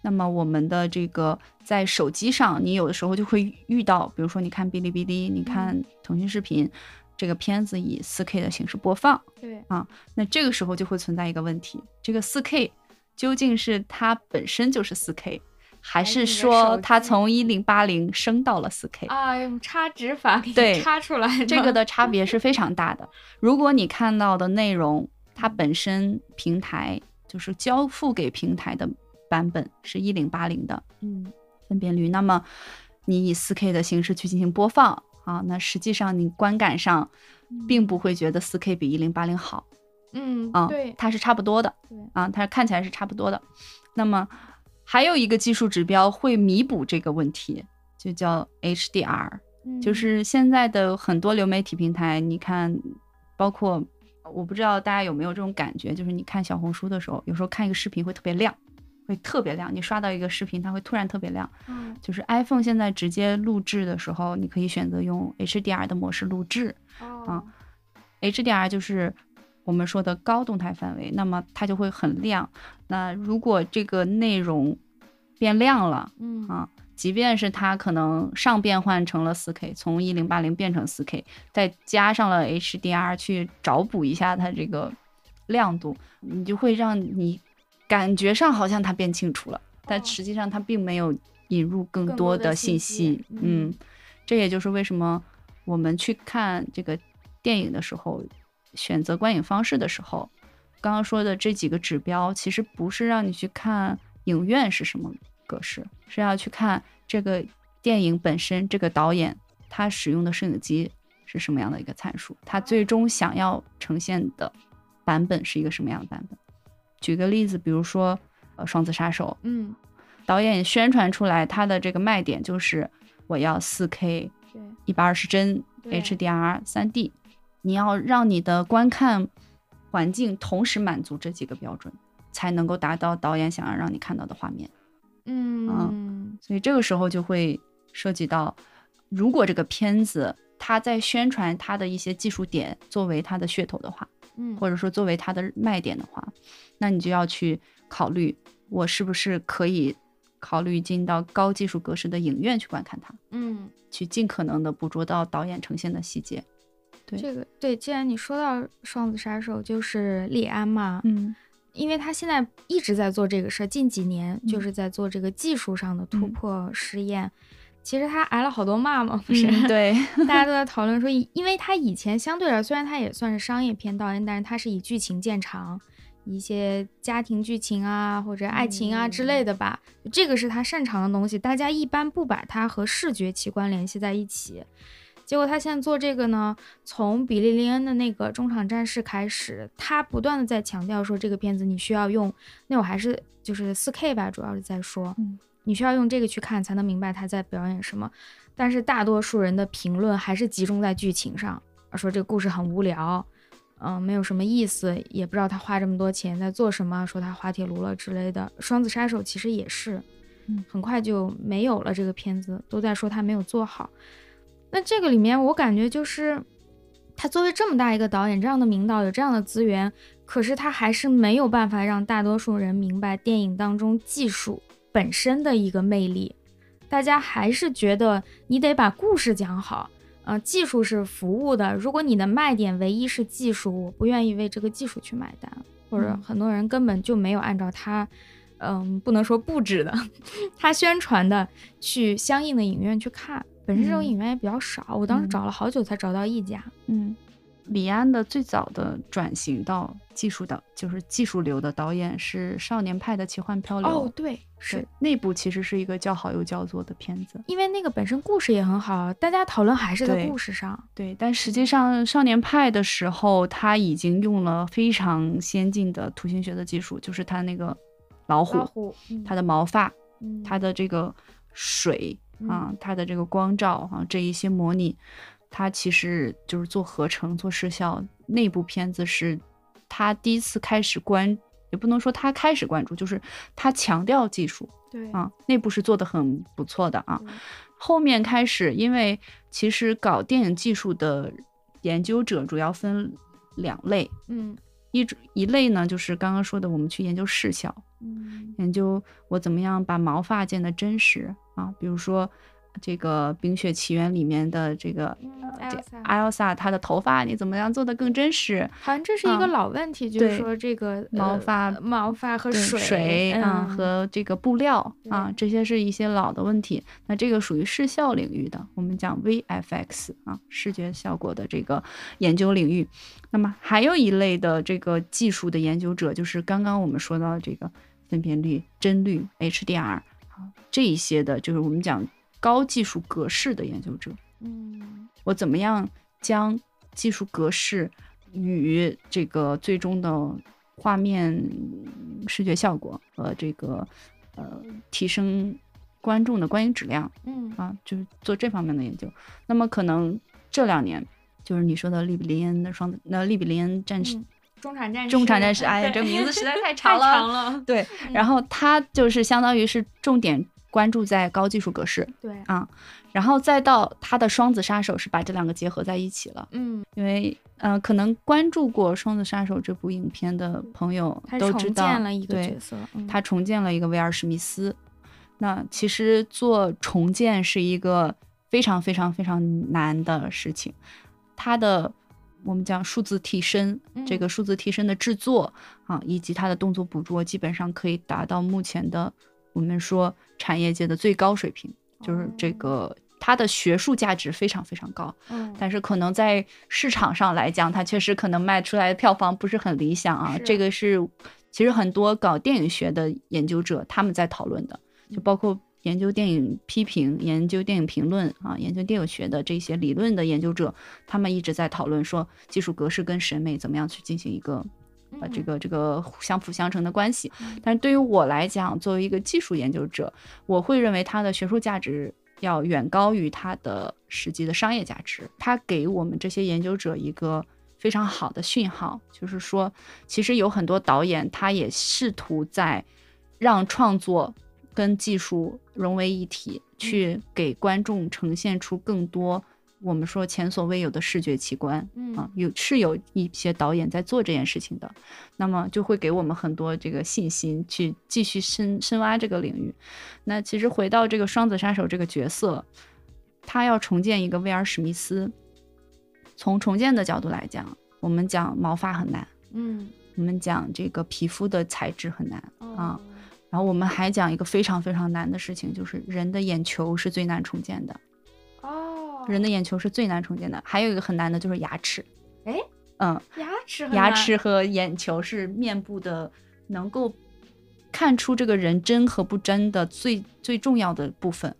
那么我们的这个在手机上，你有的时候就会遇到，比如说你看哔哩哔哩，你看腾讯视频，这个片子以四 K 的形式播放，对。啊，那这个时候就会存在一个问题，这个四 K 究竟是它本身就是四 K，还是说它从一零八零升到了四 K？啊，用插值法给对你插出来的，这个的差别是非常大的。如果你看到的内容，它本身平台就是交付给平台的版本是一零八零的嗯分辨率，那么你以四 K 的形式去进行播放啊，那实际上你观感上并不会觉得四 K 比一零八零好嗯啊，嗯对它是差不多的对啊，它看起来是差不多的。那么还有一个技术指标会弥补这个问题，就叫 HDR。就嗯是现在的很多流媒体平台，你看，包括我不知道大家有没有这种感觉，就是你看小红书的时候，有时候看一个视频会特别亮，会特别亮。你刷到一个视频，它会突然特别亮。嗯就是 iPhone 现在直接录制的时候，你可以选择用 HDR 的模式录制。哦 HDR 就是我们说的高动态范围，那么它就会很亮。那如果这个内容变亮了，嗯啊，即便是它可能上变换成了 4K，从一零八零变成 4K，再加上了 HDR 去找补一下它这个亮度，你就会让你感觉上好像它变清楚了，但哦实际上它并没有引入更更多的信信息息。嗯嗯，这也就是为什么我们去看这个电影的时候，选择观影方式的时候，刚刚说的这几个指标，其实不是让你去看影院是什么格式，是要去看这个电影本身，这个导演他使用的摄影机是什么样的一个参数，他最终想要呈现的版本是一个什么样的版本。举个例子，比如说呃《双子杀手》，嗯。导演宣传出来他的这个卖点就是我要四 K，对。一百二十帧 HDR 3 D，你要让你的观看环境同时满足这几个标准，才能够达到导演想要让你看到的画面。嗯所以这个时候就会涉及到，如果这个片子它在宣传它的一些技术点作为它的噱头的话，嗯或者说作为它的卖点的话，那你就要去考虑，我是不是可以考虑进到高技术格式的影院去观看它，嗯，去尽可能的捕捉到导演呈现的细节。对这个对，既然你说到双子杀手，就是李安嘛，嗯因为他现在一直在做这个事儿，近几年嗯就是在做这个技术上的突嗯破实验。其实他挨了好多骂嘛，不是？嗯对，大家都在讨论说，因为他以前相对来说，虽然他也算是商业片导演，但是他是以剧情见长，一些家庭剧情啊或者爱情啊之类的吧，这个是他擅长的东西。大家一般不把它和视觉奇观联系在一起。结果他现在做这个呢，从比利林恩的那个中场战事开始，他不断的在强调说这个片子你需要用，那我还是就是四 K 吧，主要是在说，嗯你需要用这个去看才能明白他在表演什么。但是大多数人的评论还是集中在剧情上，说这个故事很无聊，嗯、没有什么意思，也不知道他花这么多钱在做什么，说他滑铁卢了之类的。双子杀手其实也是，嗯很快就没有了这个片子，都在说他没有做好。那这个里面，我感觉就是他作为这么大一个导演，这样的名导，有这样的资源，可是他还是没有办法让大多数人明白电影当中技术本身的一个魅力。大家还是觉得你得把故事讲好，呃，技术是服务的。如果你的卖点唯一是技术，我不愿意为这个技术去买单，或者嗯很多人根本就没有按照他嗯，不能说布置的，他宣传的去相应的影院去看。本身这种嗯影院也比较少，我当时嗯找了好久才找到一家。嗯，李安的最早的转型到技术导，就是技术流的导演是《少年派的奇幻漂流》。哦，对，对是那部其实是一个叫好又叫座的片子。因为那个本身故事也很好，大家讨论还是在故事上。对，但实际上少年派的时候，他已经用了非常先进的图形学的技术，就是他那个老虎，老虎，它的毛发，嗯它的这个水啊嗯，它的这个光照啊，这一些模拟，它其实就是做合成、做视效。那部片子是他第一次开始关，也不能说他开始关注，就是他强调技术对啊，那部是做的很不错的啊。对后面开始，因为其实搞电影技术的研究者主要分两类，嗯一种一类呢就是刚刚说的，我们去研究视效，嗯研究我怎么样把毛发建得真实啊，比如说这个《冰雪奇缘》里面的这个嗯这 Elsa Elsa 她的头发，你怎么样做的更真实？好像这是一个啊老问题，就是说这个呃毛发毛发和水水啊、嗯和这个布料啊，这些是一些老的问题。那这个属于视效领域的，我们讲 VFX 啊，视觉效果的这个研究领域。那么还有一类的这个技术的研究者，就是刚刚我们说到的这个分辨率、帧率、HDR 啊这一些的，就是我们讲高技术格式的研究者。嗯我怎么样将技术格式与这个最终的画面视觉效果和这个呃提升观众的观影质量嗯啊，就是做这方面的研究。那么可能这两年就是你说的利比林恩的双子，那利比林恩战士、嗯中产战士，中产战士，哎呀，这名字实在太 太长了。长了，对，然后他就是相当于是重点关注在高技术格式，对啊，然后再到他的双子杀手是把这两个结合在一起了。嗯，因为呃，可能关注过《双子杀手》这部影片的朋友都知道，建了一个对角，色，嗯他重建了一个威尔史密斯。那其实做重建是一个非常非常非常难的事情，他的我们讲数字替身，这嗯个数字替身的制作啊，以及它的动作捕捉，基本上可以达到目前的我们说产业界的最高水平，就是这哦个它的学术价值非常非常高。嗯但是可能在市场上来讲，它确实可能卖出来的票房不是很理想啊。这个是其实很多搞电影学的研究者他们在讨论的，就包括研究电影批评、研究电影评论啊、研究电影学的这些理论的研究者，他们一直在讨论说技术格式跟审美怎么样去进行一个。呃，这嗯个这个相辅相成的关系嗯，但是对于我来讲，作为一个技术研究者，我会认为它的学术价值要远高于它的实际的商业价值。它给我们这些研究者一个非常好的讯号，就是说，其实有很多导演他也试图在让创作跟技术融为一体，去给观众呈现出更多我们说前所未有的视觉奇观。嗯啊，有是有一些导演在做这件事情的，那么就会给我们很多这个信心，去继续深深挖这个领域。那其实回到这个双子杀手这个角色，他要重建一个威尔史密斯，从重建的角度来讲，我们讲毛发很难，嗯我们讲这个皮肤的材质很难，哦然后我们还讲一个非常非常难的事情，就是人的眼球是最难重建的。哦，人的眼球是最难重建的，还有一个很难的就是牙齿。哎，嗯，牙齿牙齿和眼球是面部的能够看出这个人真和不真的最最重要的部分。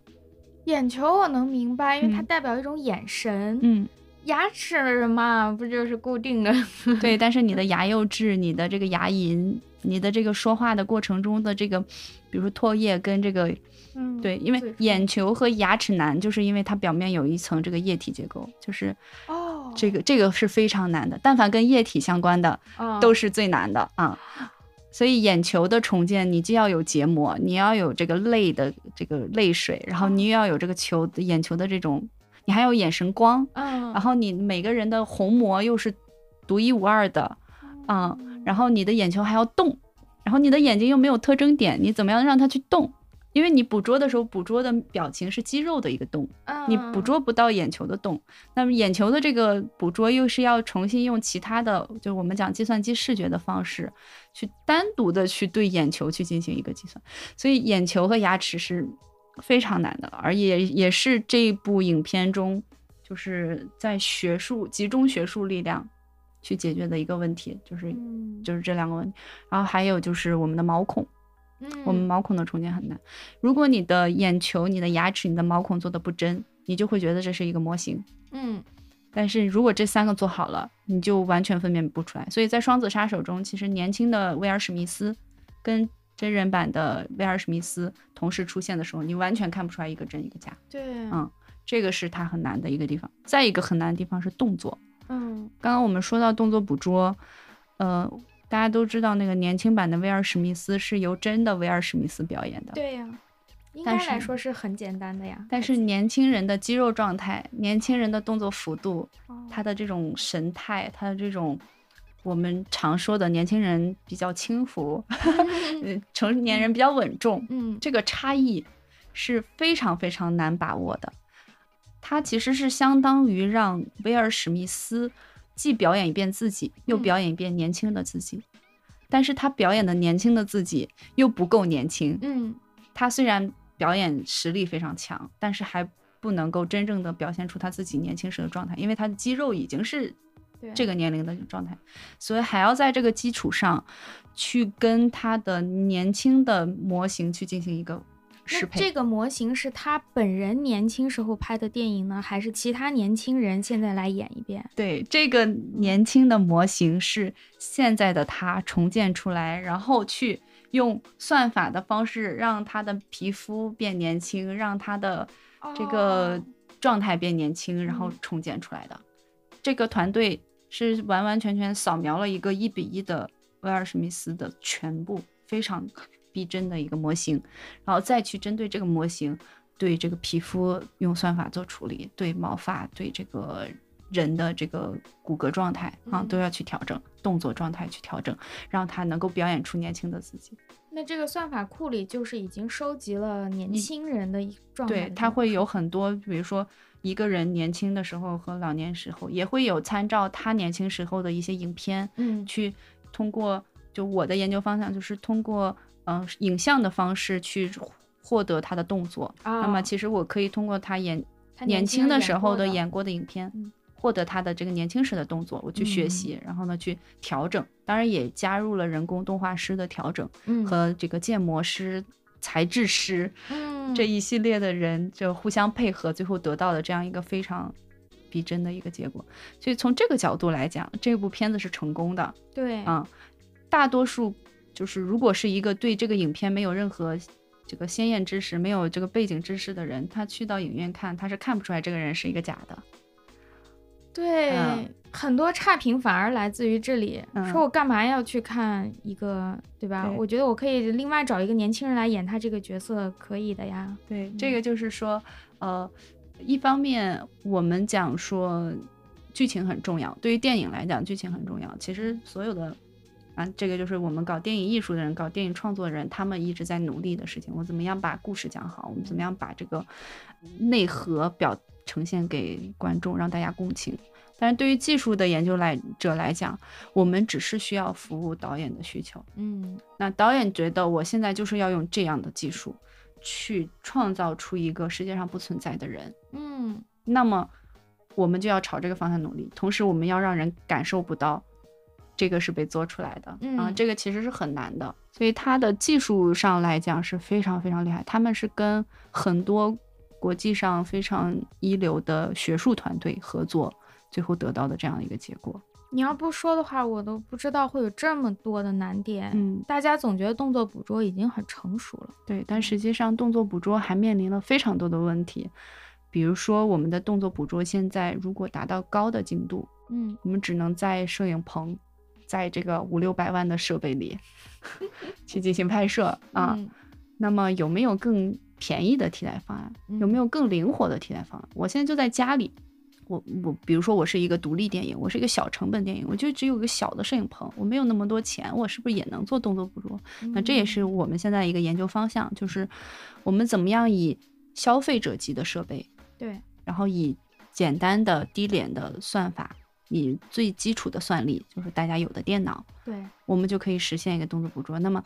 眼球我能明白，因为它嗯代表一种眼神。嗯，牙齿嘛，不就是固定的？对。但是你的牙釉质、你的这个牙龈、你的这个说话的过程中的这个，比如说唾液跟这个，嗯，对，因为眼球和牙齿难，就是因为它表面有一层这个液体结构，就是哦，这个这个是非常难的。但凡跟液体相关的，哦都是最难的啊。所以眼球的重建，你既要有结膜，你要有这个泪的这个泪水，然后你又要有这个球眼球的这种，你还有眼神光，嗯，然后你每个人的虹膜又是独一无二的，啊，然后你的眼球还要动，然后你的眼睛又没有特征点，你怎么样让它去动因为你捕捉的时候，捕捉的表情是肌肉的一个动，你捕捉不到眼球的动。那么眼球的这个捕捉又是要重新用其他的，就是我们讲计算机视觉的方式，去单独的去对眼球去进行一个计算。所以眼球和牙齿是非常难的，而也也是这部影片中就是在学术集中学术力量去解决的一个问题，就是就是这两个问题。然后还有就是我们的毛孔。我们毛孔的重建很难。如果你的眼球、你的牙齿、你的毛孔做的不真，你就会觉得这是一个模型。嗯，但是如果这三个做好了，你就完全分辨不出来。所以在《双子杀手》中，其实年轻的威尔史密斯跟真人版的威尔史密斯同时出现的时候，你完全看不出来一个真一个假。对，嗯，这个是它很难的一个地方。再一个很难的地方是动作。嗯，刚刚我们说到动作捕捉，呃。大家都知道，那个年轻版的威尔史密斯是由真的威尔史密斯表演的。对呀，应该来说是很简单的呀。但是年轻人的肌肉状态、年轻人的动作幅度、他的这种神态、他的这种我们常说的年轻人比较轻浮，成年人比较稳重，嗯，这个差异是非常非常难把握的。他其实是相当于让威尔史密斯。既表演一遍自己，又表演一遍年轻的自己，但是他表演的年轻的自己又不够年轻。嗯，他虽然表演实力非常强，但是还不能够真正的表现出他自己年轻时的状态，因为他的肌肉已经是这个年龄的状态，所以还要在这个基础上去跟他的年轻的模型去进行一个。那这个模型是他本人年轻时候拍的电影呢，还是其他年轻人现在来演一遍？对，这个年轻的模型是现在的他重建出来，然后去用算法的方式让他的皮肤变年轻，让他的这个状态变年轻，然后重建出来的。这个团队是完完全全扫描了一个一比一的威尔史密斯的全部，非常。逼真的一个模型，然后再去针对这个模型，对这个皮肤用算法做处理，对毛发，对这个人的这个骨骼状态啊，都要去调整，动作状态去调整，让他能够表演出年轻的自己。那这个算法库里就是已经收集了年轻人的一状态，对，它会有很多，比如说一个人年轻的时候和老年时候，也会有参照他年轻时候的一些影片，嗯，去通过就我的研究方向就是通过。嗯，影像的方式去获得他的动作。那么，其实我可以通过他演年轻的时候的演过的影片，获得他的这个年轻时的动作，我去学习，然后呢去调整。当然，也加入了人工动画师的调整和这个建模师、材质师这一系列的人就互相配合，最后得到的这样一个非常逼真的一个结果。所以从这个角度来讲，这部片子是成功的。对，嗯，大多数。就是如果是一个对这个影片没有任何这个鲜艳知识、没有这个背景知识的人，他去到影院看，他是看不出来这个人是一个假的。对，很多差评反而来自于这里，说我干嘛要去看一个，对吧？我觉得我可以另外找一个年轻人来演他这个角色，可以的呀。对，这个就是说，呃，一方面我们讲说剧情很重要，对于电影来讲，剧情很重要。其实所有的。啊，这个就是我们搞电影艺术的人，搞电影创作的人，他们一直在努力的事情。我怎么样把故事讲好？我们怎么样把这个内核表呈现给观众，让大家共情？但是对于技术的研究来者来讲，我们只是需要服务导演的需求。嗯，那导演觉得我现在就是要用这样的技术去创造出一个世界上不存在的人。嗯，那么我们就要朝这个方向努力，同时我们要让人感受不到。这个是被做出来的啊，这个其实是很难的，所以它的技术上来讲是非常非常厉害。他们是跟很多国际上非常一流的学术团队合作，最后得到的这样一个结果。你要不说的话，我都不知道会有这么多的难点。嗯，大家总觉得动作捕捉已经很成熟了，对，但实际上动作捕捉还面临了非常多的问题，比如说我们的动作捕捉现在如果达到高的精度，嗯，我们只能在摄影棚。在这个五六百万的设备里 去进行拍摄啊，那么有没有更便宜的替代方案？有没有更灵活的替代方案？我现在就在家里，我我比如说我是一个独立电影，我是一个小成本电影，我就只有一个小的摄影棚，我没有那么多钱，我是不是也能做动作捕捉？那这也是我们现在一个研究方向，就是我们怎么样以消费者级的设备，对，然后以简单的低廉的算法，以最基础的算力，就是大家有的电脑，对，我们就可以实现一个动作捕捉。那么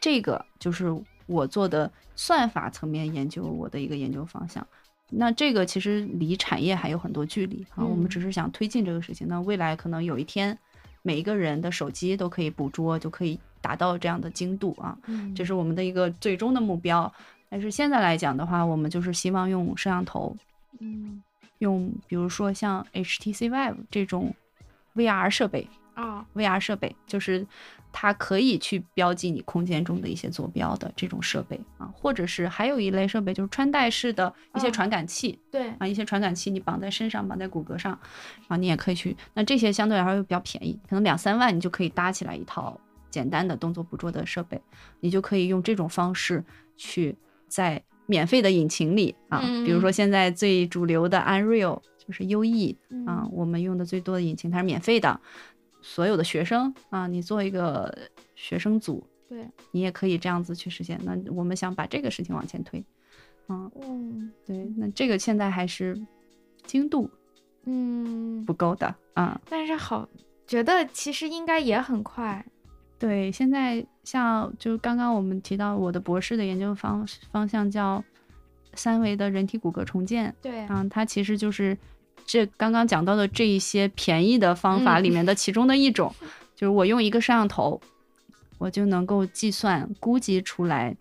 这个就是我做的算法层面研究我的一个研究方向。那这个其实离产业还有很多距离啊，我们只是想推进这个事情。那未来可能有一天，每一个人的手机都可以捕捉，就可以达到这样的精度啊，这是我们的一个最终的目标。但是现在来讲的话，我们就是希望用摄像头，嗯，用比如说像 HTC Vive 这种 VR 设备啊，VR 设备就是。它可以去标记你空间中的一些坐标的这种设备啊，或者是还有一类设备就是穿戴式的一些传感器，对啊，一些传感器你绑在身上，绑在骨骼上，啊，你也可以去。那这些相对来说又比较便宜，可能两三万你就可以搭起来一套简单的动作捕捉的设备，你就可以用这种方式去在免费的引擎里啊，比如说现在最主流的 Unreal 就是 UE 啊，我们用的最多的引擎它是免费的。所有的学生啊，你做一个学生组，对你也可以这样子去实现。那我们想把这个事情往前推，嗯，对，那这个现在还是精度，嗯，不够的啊。但是好，觉得其实应该也很快。对，现在像就刚刚我们提到我的博士的研究方方向叫三维的人体骨骼重建，对，嗯，它其实就是。这刚刚讲到的这一些便宜的方法里面的 其中的一种，就是我用一个摄像头，我就能够计算估计出来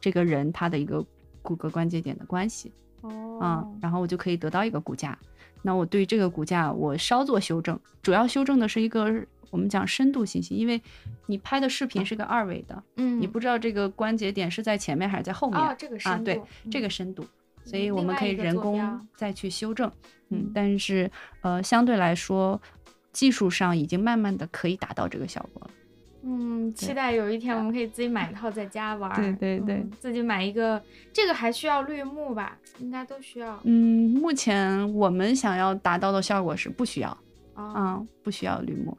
这个人他的一个骨骼关节点的关系，哦，啊，然后我就可以得到一个骨架。那我对这个骨架我稍作修正，主要修正的是一个我们讲深度信息，因为你拍的视频是个二维的，嗯，你不知道这个关节点是在前面还是在后面，这个深度，对，这个深度。所以我们可以人工再去修正，嗯，但是呃，相对来说，技术上已经慢慢的可以达到这个效果了。嗯，期待有一天我们可以自己买一套在家玩。对对对，自己买一个，这个还需要绿幕吧？应该都需要。嗯，目前我们想要达到的效果是不需要，啊，不需要绿幕。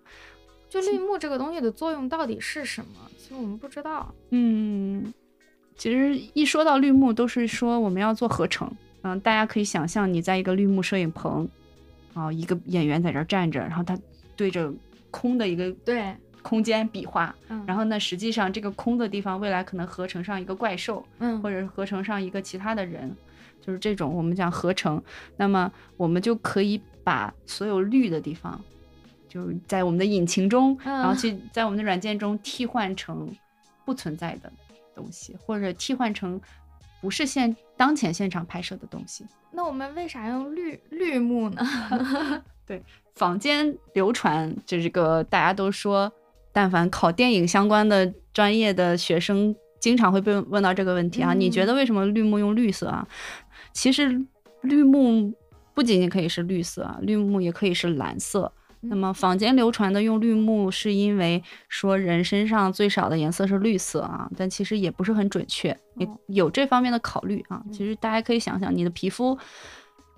就绿幕这个东西的作用到底是什么？其实我们不知道。嗯。其实一说到绿幕，都是说我们要做合成。嗯，大家可以想象，你在一个绿幕摄影棚，啊，一个演员在这站着，然后他对着空的一个对空间比划，嗯然后呢，实际上这个空的地方未来可能合成上一个怪兽，嗯，或者是合成上一个其他的人，就是这种我们讲合成。那么我们就可以把所有绿的地方，就是在我们的引擎中，然后去在我们的软件中替换成不存在的。东西或者替换成不是现当前现场拍摄的东西，那我们为啥用绿 绿幕呢？对，坊间流传就这个大家都说，但凡考电影相关的专业的学生，经常会被问到这个问题啊。你觉得为什么绿幕用绿色啊？其实绿幕不仅仅可以是绿色啊，绿幕也可以是蓝色。那么坊间流传的用绿幕，是因为说人身上最少的颜色是绿色啊，但其实也不是很准确，也有这方面的考虑啊。其实大家可以想想，你的皮肤，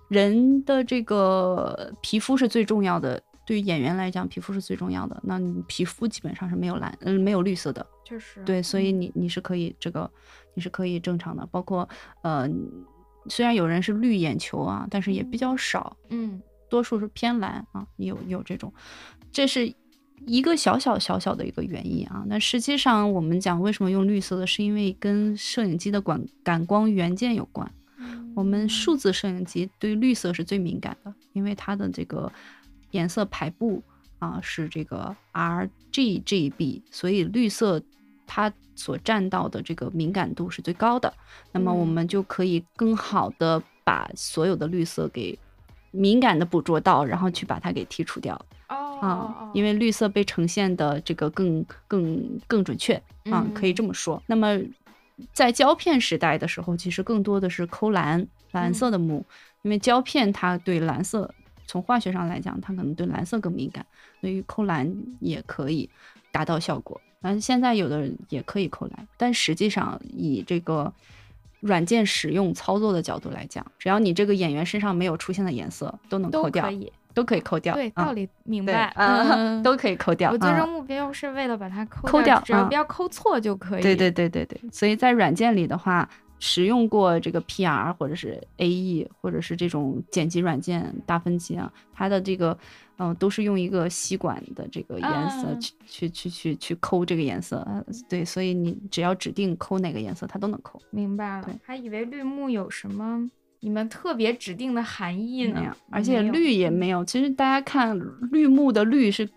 人的这个皮肤是最重要的，对于演员来讲，皮肤是最重要的。那你皮肤基本上是没有蓝，嗯，没有绿色的，确实，对，所以你你是可以这个，你是可以正常的，包括呃，虽然有人是绿眼球啊，但是也比较少，嗯。多数是偏蓝啊，有有这种，这是一个小小小小的一个原因啊。那实际上我们讲为什么用绿色的，是因为跟摄影机的感感光元件有关。我们数字摄影机对绿色是最敏感的，因为它的这个颜色排布啊是这个 RGB，所以绿色它所占到的这个敏感度是最高的。那么我们就可以更好的把所有的绿色给。敏感的捕捉到，然后去把它给剔除掉啊，因为绿色被呈现的这个更更更准确啊，可以这么说。那么在胶片时代的时候，其实更多的是抠蓝蓝色的幕，因为胶片它对蓝色从化学上来讲，它可能对蓝色更敏感，所以抠蓝也可以达到效果。反正现在有的人也可以抠蓝，但实际上以这个软件使用操作的角度来讲，只要你这个演员身上没有出现的颜色，都能扣掉都可，以。都可以扣掉。对，啊道理明白。啊嗯，都可以扣掉。我最啊终目标是为了把它扣扣掉啊只要不要扣错就可以。对对对对对，所以在软件里的话，使用过这个 PR 或者是 AE 或者是这种剪辑软件大分级啊，它的这个嗯、呃都是用一个吸管的这个颜色啊去、去去去去抠这个颜色，呃对，所以你只要指定抠哪个颜色，它都能抠。明白了，还以为绿幕有什么你们特别指定的含义呢，，而且绿也没有。其实大家看绿幕的绿是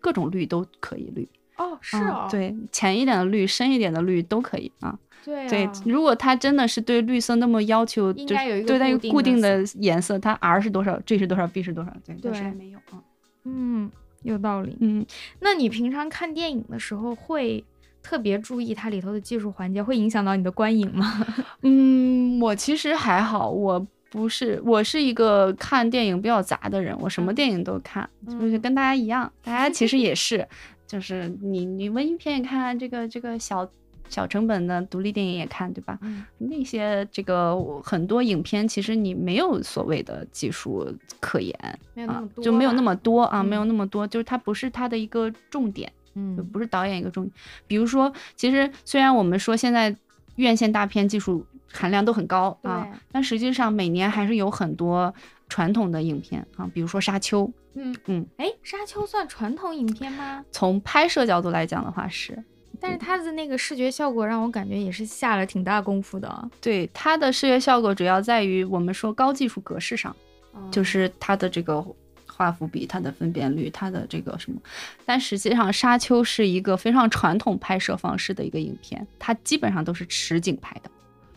各种绿都可以绿，哦，是嗯哦，对，浅一点的绿、深一点的绿都可以啊。对如果它真的是对绿色那么要求，就应该有一个对它有固定的颜色，它 R 是多少，G 是多少，B 是多少，对，但是对。没有啊。嗯，有道理。嗯，那你平常看电影的时候会特别注意它里头的技术环节，会影响到你的观影吗？嗯，我其实还好，我不是，我是一个看电影比较杂的人，我什么嗯。电影都看，就是嗯跟大家一样，大家其实也是，就是你你文艺片也看，这个这个小小成本的独立电影也看，对吧？嗯那些这个很多影片，其实你没有所谓的技术可言啊没有那么，多就没有那么多啊，没有嗯那么多，就是它不是它的一个重点。就嗯不是导演一个重点。比如说，其实虽然我们说现在院线大片技术含量都很高啊，但实际上每年还是有很多传统的影片啊，比如说《沙丘》，嗯嗯，哎，沙丘算传统影片吗？从拍摄角度来讲的话是。但是它的那个视觉效果让我感觉也是下了挺大功夫的，对它的视觉效果主要在于我们说高技术格式上，就是它的这个画幅比、它的分辨率、它的这个什么。但实际上，《沙丘》是一个非常传统拍摄方式的一个影片，它基本上都是实景拍的。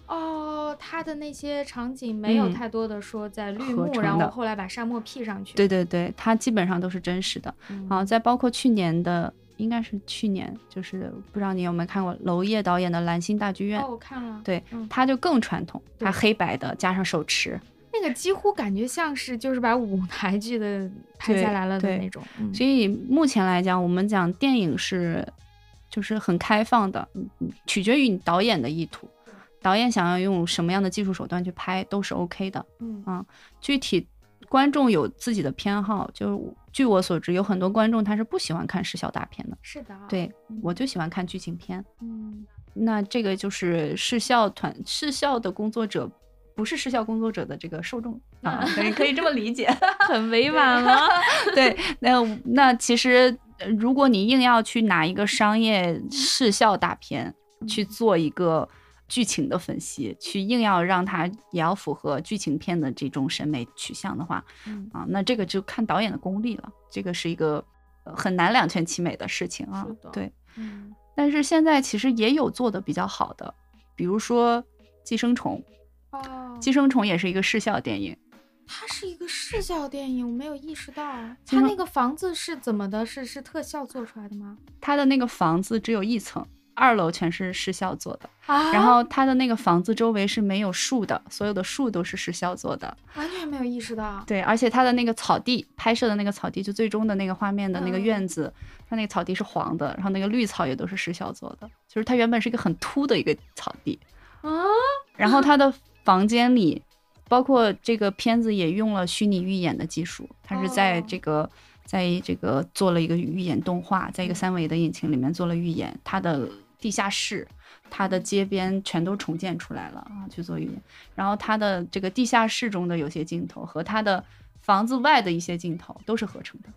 哦，它的那些场景没有嗯太多的说在绿幕，然后后来把沙漠 P 上去。对对对，它基本上都是真实的。嗯，啊，再包括去年的，应该是去年，就是不知道你有没有看过娄烨导演的《蓝星大剧院》哦，我看了，对嗯，它就更传统，它黑白的加上手持，那个几乎感觉像是就是把舞台剧的拍下来了的那种。嗯所以目前来讲，我们讲电影是就是很开放的，取决于你导演的意图。导演想要用什么样的技术手段去拍都是 OK 的，嗯具体观众有自己的偏好。就据我所知，有很多观众他是不喜欢看视效大片的，是的，，对我就喜欢看剧情片。嗯那这个就是视效团视效的工作者，不是视效工作者的这个受众 啊，可以可以这么理解。很委婉了。对，那那其实呃如果你硬要去拿一个商业视效大片去做一个剧情的分析，去硬要让它也要符合剧情片的这种审美取向的话，嗯啊，那这个就看导演的功力了，这个是一个呃很难两全其美的事情啊。对，嗯但是现在其实也有做的比较好的，比如说《寄生虫》，哦《寄生虫》也是一个视效电影。它是一个视效电影，我没有意识到。它那个房子是怎么的？是是特效做出来的吗？它的那个房子只有一层，二楼全是石效做的，啊然后他的那个房子周围是没有树的，所有的树都是石效做的。完全没有意识到。对，而且他的那个草地拍摄的那个草地，就最终的那个画面的那个嗯院子，它那个草地是黄的，然后那个绿草也都是石效做的，就是它原本是一个很秃的一个草地，啊，然后他的房间里，包括这个片子也用了虚拟预演的技术，它是在哦这个。在这个做了一个预演动画，在一个嗯三维的引擎里面做了预演，它的地下室、它的街边全都重建出来了啊，去做。然后它的这个地下室中的有些镜头和它的房子外的一些镜头都是合成的。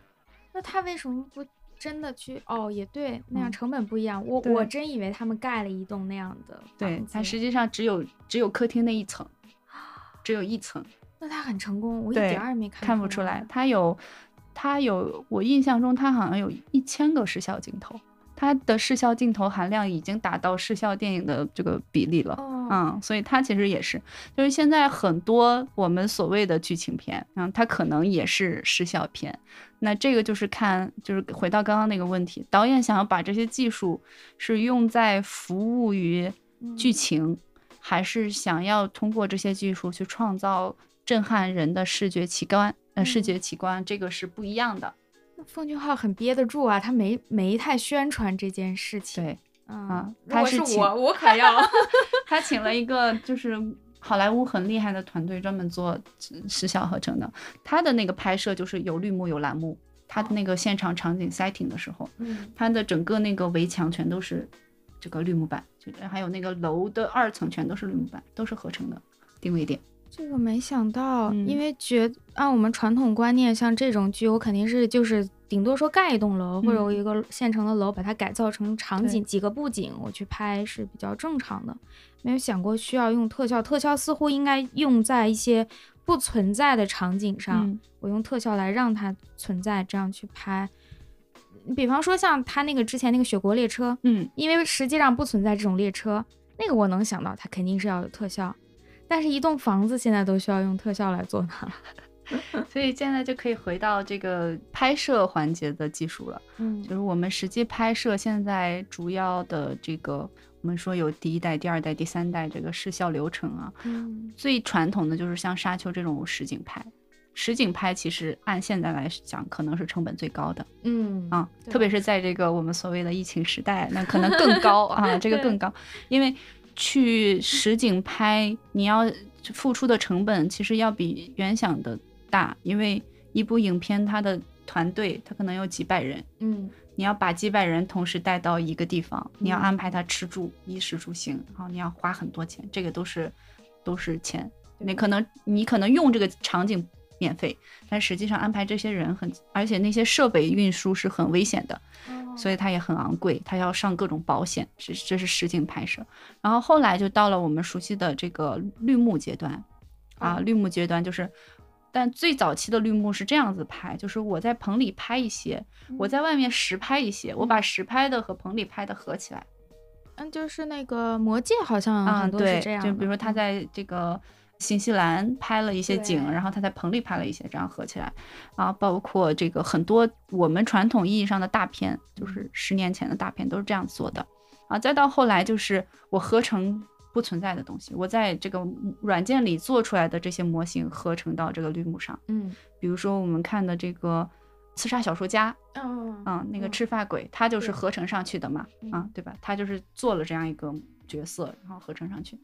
那他为什么不真的去？哦，也对，那样嗯成本不一样。我我真以为他们盖了一栋那样的对房，子它实际上只有只有客厅那一层，只有一层。那他很成功，我一点儿也没看看不出来，他有，他有，我印象中他好像有一千个视效镜头，它的视效镜头含量已经达到视效电影的这个比例了。哦，嗯，所以它其实也是，就是现在很多我们所谓的剧情片，嗯，它可能也是视效片。那这个就是看，就是回到刚刚那个问题，导演想要把这些技术是用在服务于嗯剧情，还是想要通过这些技术去创造震撼人的视觉奇观？呃，视嗯觉奇观这个是不一样的。那奉俊昊很憋得住啊，他没没太宣传这件事情。对，啊，如他是是我，我可要。他请了一个就是好莱坞很厉害的团队，专门做时效合成的。他的那个拍摄就是有绿幕有蓝幕，他的那个现场场景 setting 的时候，嗯它的整个那个围墙全都是这个绿幕板，就还有那个楼的二层全都是绿幕板，都是合成的定位点。这个没想到，嗯因为觉按我们传统观念，像这种剧，我肯定是就是顶多说盖一栋楼，或者我嗯一个现成的楼，把它改造成场景几个布景，我去拍是比较正常的。没有想过需要用特效，特效似乎应该用在一些不存在的场景上，嗯我用特效来让它存在，这样去拍。比方说像他那个之前那个雪国列车，嗯，因为实际上不存在这种列车，那个我能想到它肯定是要有特效，但是一栋房子现在都需要用特效来做它了。所以现在就可以回到这个拍摄环节的技术了。嗯就是我们实际拍摄现在主要的这个，我们说有第一代、第二代、第三代这个视效流程啊。嗯最传统的就是像沙丘这种实景拍，实景拍其实按现在来讲可能是成本最高的嗯啊，特别是在这个我们所谓的疫情时代，那可能更 高啊，这个更高，因为去实景拍你要付出的成本其实要比原想的大，因为一部影片它的团队它可能有几百人。嗯你要把几百人同时带到一个地方，你要嗯安排他吃住、衣食住行，然后你要花很多钱，这个都是都是钱。你可能你可能用这个场景免费，但实际上安排这些人很，而且那些设备运输是很危险的，哦所以它也很昂贵，它要上各种保险。这这是实景拍摄，然后后来就到了我们熟悉的这个绿幕阶段，啊，哦绿幕阶段就是。但最早期的绿幕是这样子拍，就是我在棚里拍一些，我在外面实拍一些，我把实拍的和棚里拍的合起来。嗯，就是那个魔戒好像啊，很多是对，这样的，就比如说他嗯在这个新西兰拍了一些景，然后他在棚里拍了一些，这样合起来。啊，包括这个很多我们传统意义上的大片，就是十年前的大片都是这样做的。啊。再到后来就是我合成不存在的东西，我在这个软件里做出来的这些模型合成到这个绿幕上，嗯。比如说我们看的这个。刺杀小说家，嗯啊、那个嗯。赤发鬼，他就是合成上去的嘛，啊嗯，对吧？他就是做了这样一个角色，然后合成上去。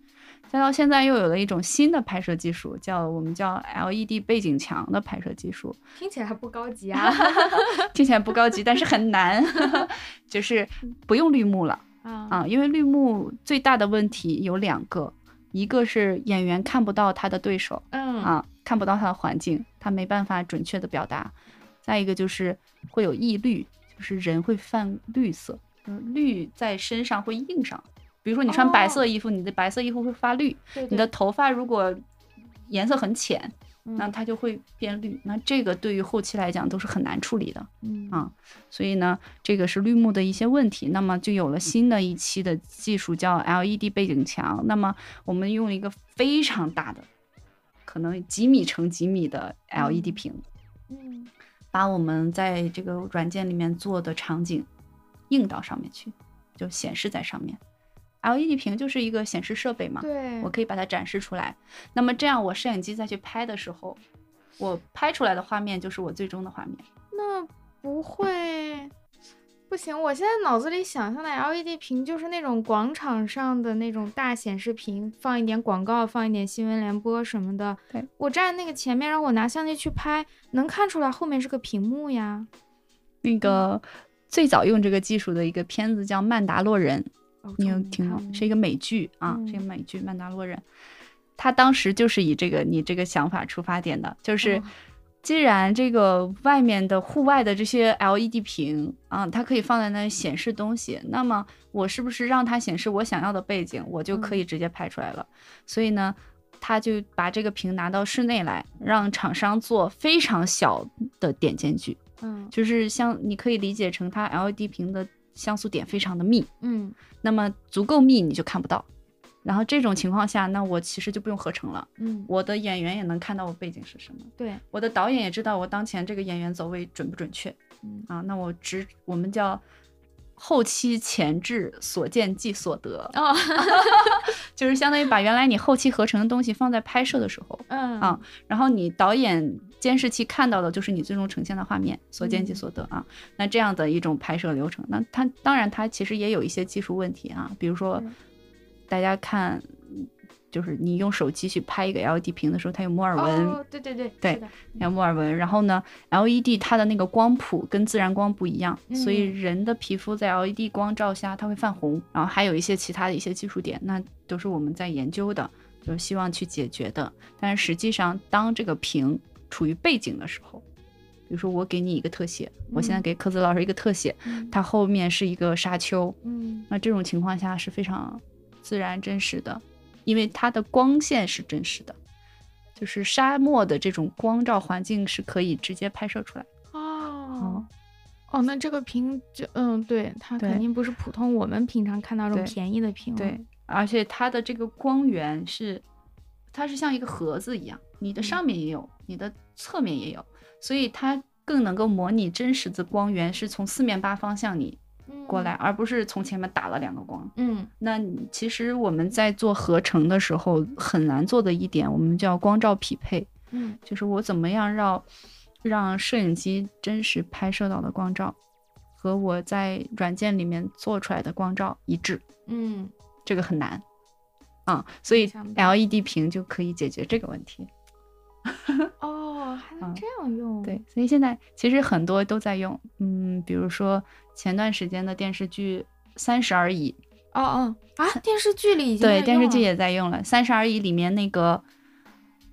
再到现在又有了一种新的拍摄技术，叫我们叫 LED 背景墙的拍摄技术，听起来不高级啊 听起来不高级，但是很难，就是不用绿幕了啊 啊，因为绿幕最大的问题有两个，一个是演员看不到他的对手，嗯啊，看不到他的环境，他没办法准确的表达。再一个就是会有易绿，就是人会泛绿色，嗯，绿在身上会印上。比如说你穿白色哦衣服，你的白色衣服会发绿，对你的头发如果颜色很浅，那嗯它就会变绿。那这个对于后期来讲都是很难处理的。嗯啊所以呢，这个是绿幕的一些问题。那么就有了新的一期的技术，叫 LED 背景墙。那么我们用了一个非常大的，可能几米乘几米的 LED 嗯屏，嗯把我们在这个软件里面做的场景映到上面去，就显示在上面。LED 屏就是一个显示设备嘛，对我可以把它展示出来。那么这样，我摄影机再去拍的时候，我拍出来的画面就是我最终的画面。那不会，不行！我现在脑子里想象的 LED 屏就是那种广场上的那种大显示屏，放一点广告，放一点新闻联播什么的。对，我站那个前面，然后我拿相机去拍，能看出来后面是个屏幕呀。那个最早用这个技术的一个片子叫《曼达洛人》，哦你有听过？是一个美剧啊，嗯是一个美剧《曼达洛人》。他当时就是以这个你这个想法出发点的，就是哦既然这个外面的户外的这些 LED 屏啊，它可以放在那里显示东西，那么我是不是让它显示我想要的背景，我就可以直接拍出来了？所以呢，他就把这个屏拿到室内来，让厂商做非常小的点间距，嗯就是像你可以理解成它 LED 屏的像素点非常的密，嗯。那么足够密你就看不到。然后这种情况下，那我其实就不用合成了，嗯，我的演员也能看到我背景是什么。对，我的导演也知道我当前这个演员走位准不准确。嗯。啊？那我只我们叫后期前置所见即所得，哦，就是相当于把原来你后期合成的东西放在拍摄的时候，嗯。啊然后你导演监视器看到的就是你最终呈现的画面，所见即所得啊。那这样的一种拍摄流程，那它当然它其实也有一些技术问题啊，比如说大家看。就是你用手机去拍一个 LED 屏的时候，它有摩尔纹，哦，对对对，对，有摩尔纹。然后呢，LED 它的那个光谱跟自然光不一样，所以人的皮肤在 LED 光照下它会泛红。然后还有一些其他的一些技术点，那都是我们在研究的，就是希望去解决的。但是实际上，当这个屏处于背景的时候，比如说我给你一个特写，我现在给科子老师一个特写，它后面是一个沙丘，嗯，那这种情况下是非常自然真实的。因为它的光线是真实的，就是沙漠的这种光照环境是可以直接拍摄出来。哦，哦，那这个屏就嗯，对，它肯定不是普通我们平常看到这种便宜的屏。对，而且它的这个光源是，它是像一个盒子一样，你的上面也有，你的侧面也有，所以它更能够模拟真实的光源是从四面八方向你。过来，而不是从前面打了两个光。嗯，那其实我们在做合成的时候很难做的一点，我们叫光照匹配。嗯，就是我怎么样让让摄影机真实拍摄到的光照和我在软件里面做出来的光照一致。嗯，这个很难。啊，所以 LED 屏就可以解决这个问题。哦，还 能这样用？对，所以现在其实很多都在用。嗯，比如说前段时间的电视剧《三十而已》。哦哦啊，电视剧里已经对电视剧也在用了。《三十而已》里面那个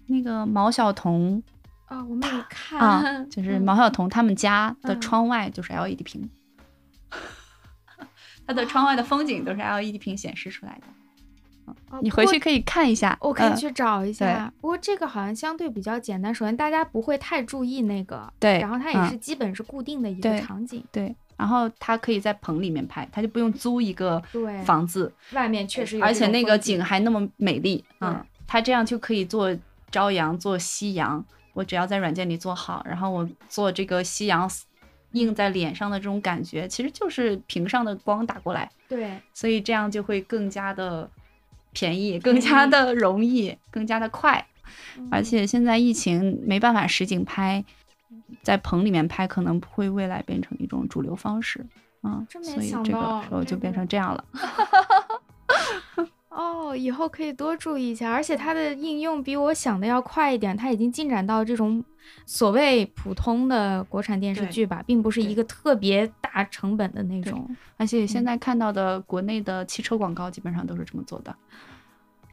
那个毛晓彤啊，我没有看啊，就是毛晓彤他们家的窗外就是 LED 屏，他的窗外的风景都是 LED 屏显示出来的。你回去可以看一下，我可以去找一下。不过这个好像相对比较简单，首先大家不会太注意那个，对，然后它也是基本是固定的一个场景，对。然后它可以在棚里面拍，它就不用租一个房子，外面确实，而且那个景还那么美丽嗯。它这样就可以做朝阳、做夕阳，我只要在软件里做好，然后我做这个夕阳映在脸上的这种感觉，其实就是屏上的光打过来，对，所以这样就会更加的。便宜，更加的容易，更加的快，而且现在疫情没办法实景拍，在棚里面拍可能会未来变成一种主流方式啊，所以这个时候就变成这样了。哦，以后可以多注意一下，而且它的应用比我想的要快一点，它已经进展到这种所谓普通的国产电视剧吧，并不是一个特别大成本的那种。而且现在看到的国内的汽车广告基本上都是这么做的，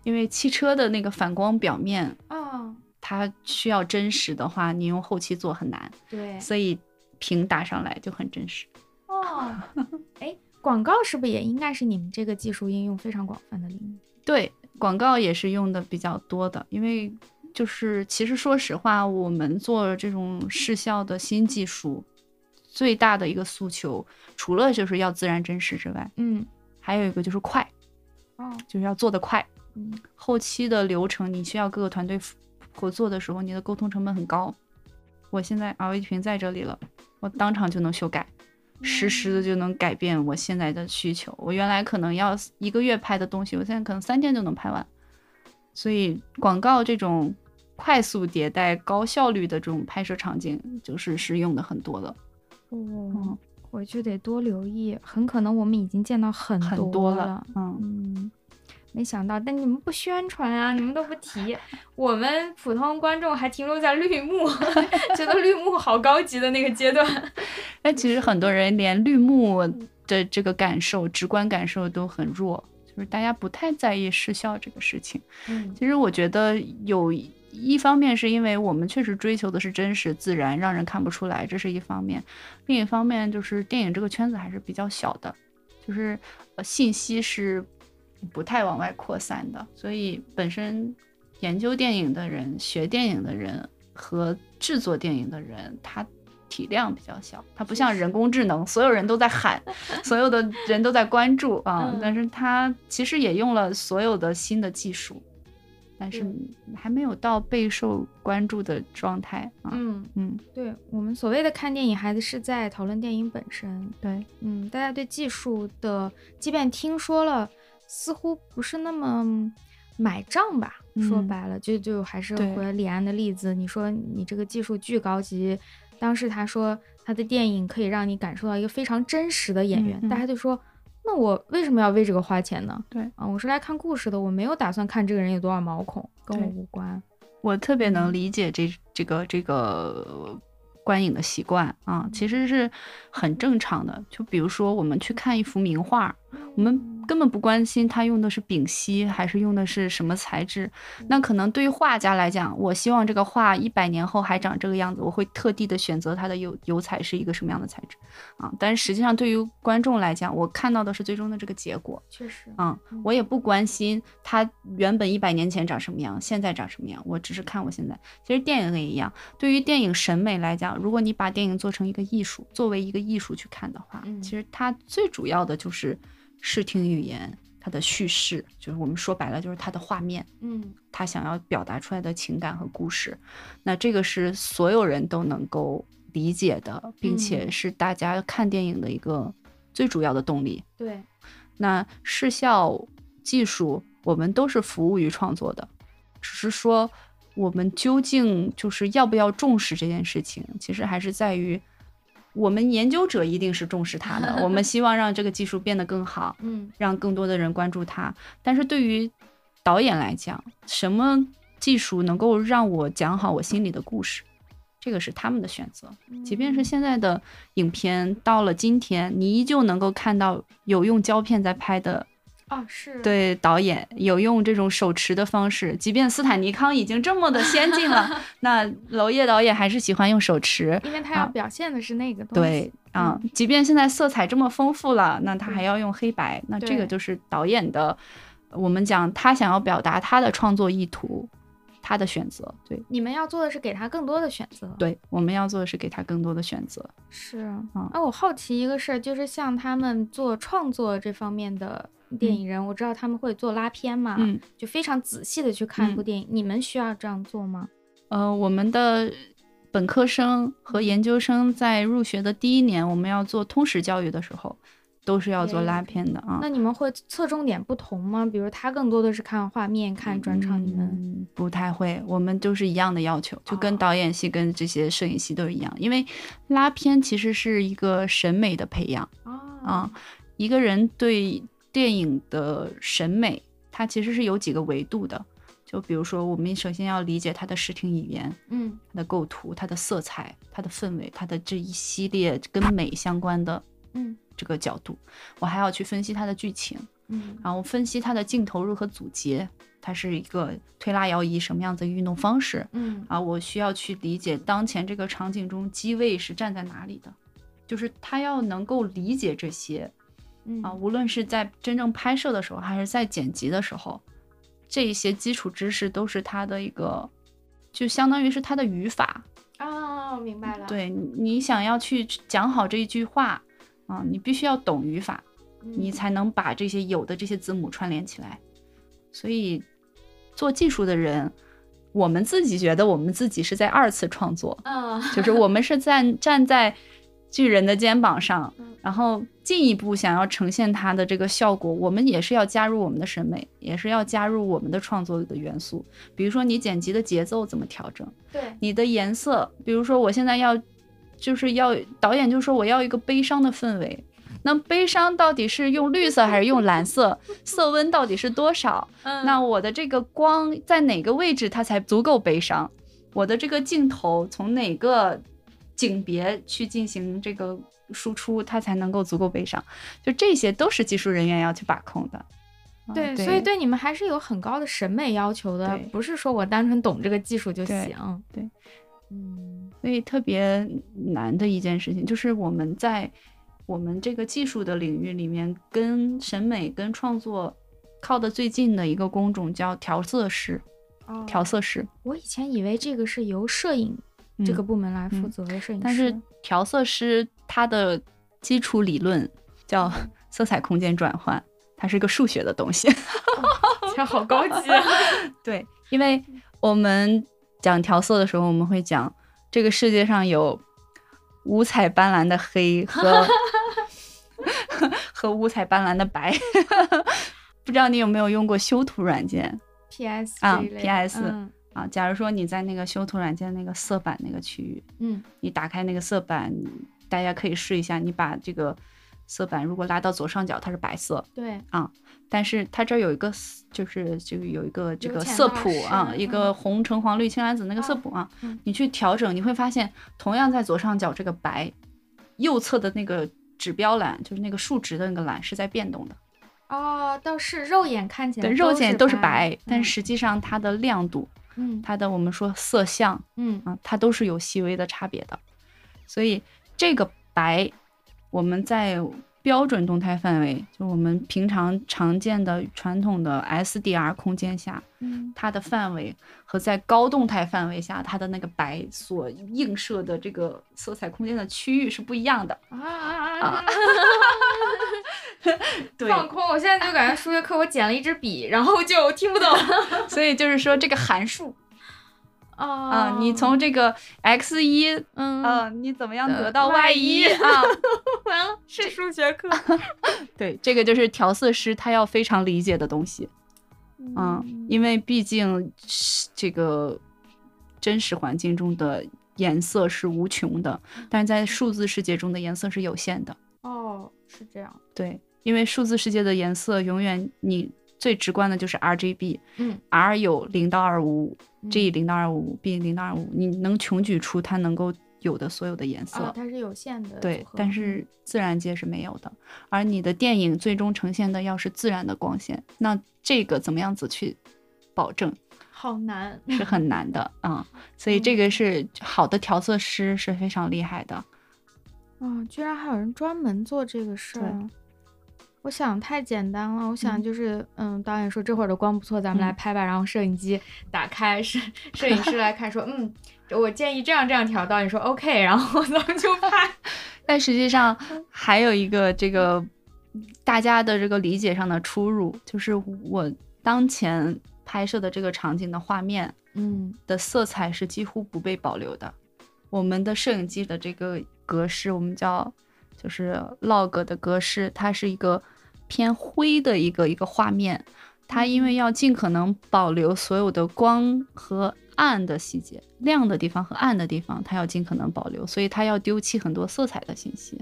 因为汽车的那个反光表面啊，它需要真实的话，你用后期做很难，对，所以屏打上来就很真实。哦，哎。广告是不是也应该是你们这个技术应用非常广泛的领域？对，广告也是用的比较多的，因为就是其实说实话，我们做这种视效的新技术，最大的一个诉求，除了就是要自然真实之外，嗯，还有一个就是快，哦，就是要做得快，嗯，后期的流程你需要各个团队合作的时候，你的沟通成本很高。我现在 LED 屏在这里了，我当场就能修改。实时的就能改变我现在的需求。我原来可能要一个月拍的东西，我现在可能三天就能拍完。所以广告这种快速迭代、高效率的这种拍摄场景，就是是用的很多的。哦，我就得多留意，很可能我们已经见到很多了。嗯嗯。没想到，但你们不宣传啊，你们都不提，我们普通观众还停留在绿幕，觉得绿幕好高级的那个阶段。但其实很多人连绿幕的这个感受、直观感受都很弱，就是大家不太在意视效这个事情。嗯，其实我觉得有一方面是因为我们确实追求的是真实、自然，让人看不出来，这是一方面；另一方面就是电影这个圈子还是比较小的，就是呃信息是。不太往外扩散的，所以本身研究电影的人、学电影的人和制作电影的人，他体量比较小。他不像人工智能，所有人都在喊，所有的人都在关注啊。但是他其实也用了所有的新的技术，但是还没有到备受关注的状态啊。嗯嗯，对我们所谓的看电影，还是在讨论电影本身。对，嗯，大家对技术的，即便听说了。似乎不是那么买账吧。说嗯白了，就就还是回李安的例子，你说你这个技术巨高级，当时他说他的电影可以让你感受到一个非常真实的演员，嗯嗯大家就说。那我为什么要为这个花钱呢？对啊，我是来看故事的，我没有打算看这个人有多少毛孔，跟我无关。我特别能嗯理解这这个这个观影的习惯啊，其实是很正常的。就比如说，我们去看一幅名画，我们根本不关心它用的是丙烯还是用的是什么材质。那可能对于画家来讲，我希望这个画一百年后还长这个样子，我会特地的选择它的油油彩是一个什么样的材质啊。但是实际上，对于观众来讲，我看到的是最终的这个结果。确实，嗯，我也不关心它原本一百年前长什么样，现在长什么样，我只是看我现在。其实电影也一样，对于电影审美来讲，如果你把电影做成一个艺术，作为一个艺术去看的话，嗯其实它最主要的就是视听语言，它的叙事，就是我们说白了就是它的画面，嗯他想要表达出来的情感和故事。那这个是所有人都能够理解的，并且嗯是大家看电影的一个最主要的动力。对，那视效技术，我们都是服务于创作的，只是说我们究竟就是要不要重视这件事情，其实还是在于我们研究者一定是重视它的，我们希望让这个技术变得更好，嗯让更多的人关注它。但是对于导演来讲，什么技术能够让我讲好我心里的故事，这个是他们的选择。即便是现在的影片到了今天，你依旧能够看到有用胶片在拍的，哦是，对导演有用这种手持的方式。即便斯坦尼康已经这么的先进了，那娄烨导演还是喜欢用手持。因为他要啊表现的是那个东对西。啊，即便现在色彩这么丰富了，那他还要用黑白，那这个就是导演的，我们讲他想要表达他的创作意图，他的选择。对你们要做的是给他更多的选择。对，我们要做的是给他更多的选择。是嗯啊，我好奇一个事儿，就是像他们做创作这方面的电影人，我知道他们会做拉片嘛，嗯，就非常仔细的去看一部嗯电影。你们需要这样做吗？呃，我们的本科生和研究生在入学的第一年，我们要做通识教育的时候，都是要做拉片的啊。那你们会侧重点不同吗？比如他更多的是看画面、看转场，你们嗯不太会，我们都是一样的要求，就跟哦导演系跟这些摄影系都一样，因为拉片其实是一个审美的培养啊啊，一个人对电影的审美，它其实是有几个维度的。就比如说，我们首先要理解它的视听语言，嗯它的构图、它的色彩、它的氛围、它的这一系列跟美相关的嗯。这个角度，我还要去分析它的剧情，嗯。然后分析它的镜头如何组接，它是一个推拉摇移什么样子的运动方式。嗯。啊，我需要去理解当前这个场景中机位是站在哪里的，就是他要能够理解这些嗯。啊，无论是在真正拍摄的时候，还是在剪辑的时候，这一些基础知识都是他的一个，就相当于是他的语法。哦，明白了。，对你你想要去讲好这一句话啊，你必须要懂语法，你才能把这些有的这些字母串联起来。所以，做技术的人，我们自己觉得我们自己是在二次创作，嗯就是我们是站站在巨人的肩膀上嗯，然后进一步想要呈现它的这个效果，我们也是要加入我们的审美，也是要加入我们的创作的元素。比如说你剪辑的节奏怎么调整，对，你的颜色，比如说我现在要就是要导演就说我要一个悲伤的氛围。那悲伤到底是用绿色还是用蓝色？色温到底是多少？嗯那我的这个光在哪个位置它才足够悲伤？我的这个镜头从哪个景别去进行这个输出，它才能够足够悲伤？就这些都是技术人员要去把控的。啊对，所以对你们还是有很高的审美要求的，不是说我单纯懂这个技术就对行。对，嗯所以特别难的一件事情就是我们在我们这个技术的领域里面，跟审美跟创作靠得最近的一个工种叫调色师。哦调色师，我以前以为这个是由摄影这个嗯部门来负嗯责的摄影师，但是调色师他的基础理论叫色彩空间转换，它是一个数学的东西。这好高级。啊对，因为我们讲调色的时候，我们会讲这个世界上有五彩斑斓的黑和 和五彩斑斓的白。不知道你有没有用过修图软件？PS 啊这一类的 PS 嗯啊。假如说你在那个修图软件那个色板那个区域，嗯你打开那个色板，大家可以试一下，你把这个色板如果拉到左上角，它是白色，对，但是它这儿有一个色，就是这个有一个这个色谱啊，一个。嗯红橙黄绿青蓝紫那个色啊谱啊，嗯。你去调整，你会发现，同样在左上角这个白，右侧的那个指标栏，就是那个数值的那个栏是在变动的，哦，倒是肉眼看起来对，肉眼都是白白，，但嗯实。际上它的亮度，嗯。它的我们说色相嗯。啊，它都是有细微的差别的，所以这个白，我们在标准动态范围，就我们平常常见的传统的 SDR 空间下，嗯它的范围和在高动态范围下，它的那个白所映射的这个色彩空间的区域是不一样的。啊啊啊！对，放空，我现在就感觉数学课我捡了一支笔，然后就听不懂 所以就是说这个函数啊啊、你从这个 x 一嗯啊，你怎么样得到 y 一啊？完了是数学课，对，这个就是调色师他要非常理解的东西。嗯，因为毕竟是这个真实环境中的颜色是无穷的，但是在数字世界中的颜色是有限的。哦是这样，对，因为数字世界的颜色永远你最直观的就是 RGB，嗯，R 有零到二五五嗯，G 零到二五五，B 零到二五五，你能穷举出它能够有的所有的颜色。啊它是有限的对但是自然界是没有的，而你的电影最终呈现的要是自然的光线，那这个怎么样子去保证好难，是很难的啊、所以这个是好的调色师是非常厉害的。啊，居然还有人专门做这个事对儿。我想太简单了，我想嗯就是，嗯，导演说这会儿的光不错，咱们来嗯拍吧。然后摄影机打开，摄摄影师来看，说，嗯，我建议这样这样调。导演说 OK，然后咱们就拍。但实际上还有一个这个大家的这个理解上的出入，就是我当前拍摄的这个场景的画面嗯的色彩是几乎不被保留的。我们的摄影机的这个格式，我们叫就是 log 的格式，它是一个偏灰的一个一个画面。它因为要尽可能保留所有的光和暗的细节，亮的地方和暗的地方，它要尽可能保留，所以它要丢弃很多色彩的信息。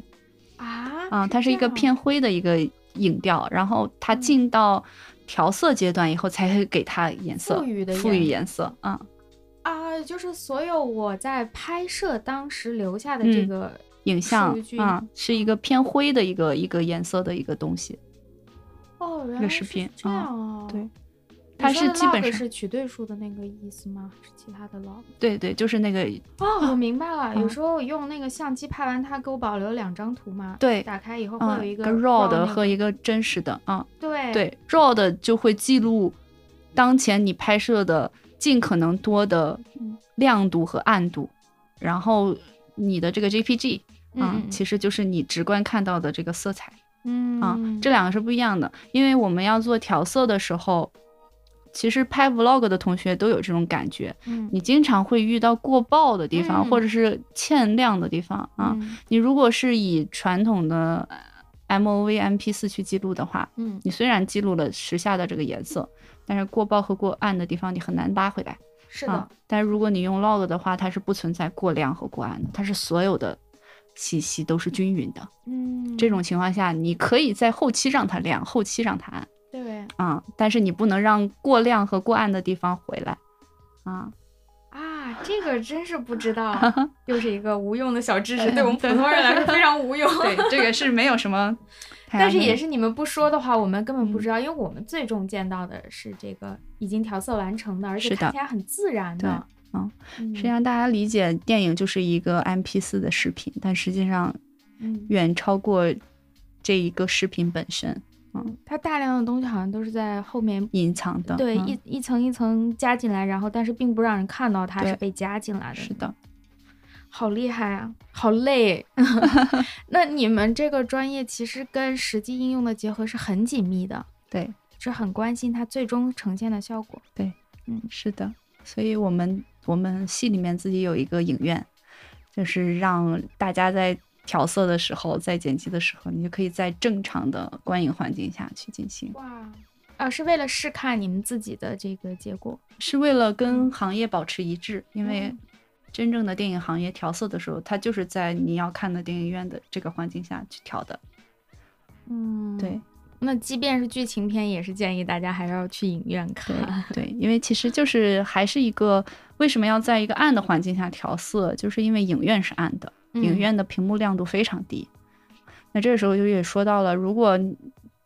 啊啊，它是一个偏灰的一个影调，然后它嗯进到调色阶段以后，才会给它颜色赋予的赋予颜颜色啊。啊，就是所有我在拍摄当时留下的这嗯个影像啊，是一个偏灰的一个一个颜色的一个东西。哦，原个来是视频这啊样哦。对它是基本上是取对数的那个意思吗？是其他的 log？对对，就是那个哦，我明白了。有嗯时候用那个相机拍完，它给我保留两张图嘛。对打开以后会啊有一个个 raw 的和一个真实的啊。对对 raw 的就会记录当前你拍摄的尽可能多的嗯亮度和暗度，然后你的这个 JPG 嗯其实就是你直观看到的这个色彩。嗯啊，这两个是不一样的。因为我们要做调色的时候，其实拍 vlog 的同学都有这种感觉，嗯你经常会遇到过曝的地方，嗯或者是欠亮的地方啊。嗯你如果是以传统的呃 MOV、MP 4去记录的话，嗯你虽然记录了时下的这个颜色，但是过曝和过暗的地方你很难拉回来是的啊。但如果你用 log 的话，它是不存在过亮和过暗的，它是所有的信息都是均匀的。嗯这种情况下，你可以在后期让它亮，后期让它暗对啊、但是你不能让过亮和过暗的地方回来啊。啊，这个真是不知道，又是一个无用的小知识，嗯 对我们普通人来说非常无用。对，这个是没有什么 但是也是你们不说的话，我们根本不嗯知道，因为我们最终见到的是这个已经调色完成的，而且看起来很自然的。嗯嗯，实际上大家理解电影就是一个 MP 四的视频，但实际上嗯，远超过这一个视频本身嗯它大量的东西好像都是在后面，隐藏的。对，嗯一一层一层加进来，然后但是并不让人看到它是被加进来的。是的，好厉害啊，好累。那你们这个专业其实跟实际应用的结合是很紧密的，对，是很关心它最终呈现的效果。对，嗯是的。所以我们我们系里面自己有一个影院，就是让大家在调色的时候，在剪辑的时候，你就可以在正常的观影环境下去进行。哇，啊，是为了试看你们自己的这个结果。是为了跟行业保持一致，因为嗯真正的电影行业调色的时候，它就是在你要看的电影院的这个环境下去调的。嗯，对。那即便是剧情片，也是建议大家还是要去影院看。对对，因为其实就是还是一个为什么要在一个暗的环境下调色，就是因为影院是暗的，嗯影院的屏幕亮度非常低。那这个时候就也说到了，如果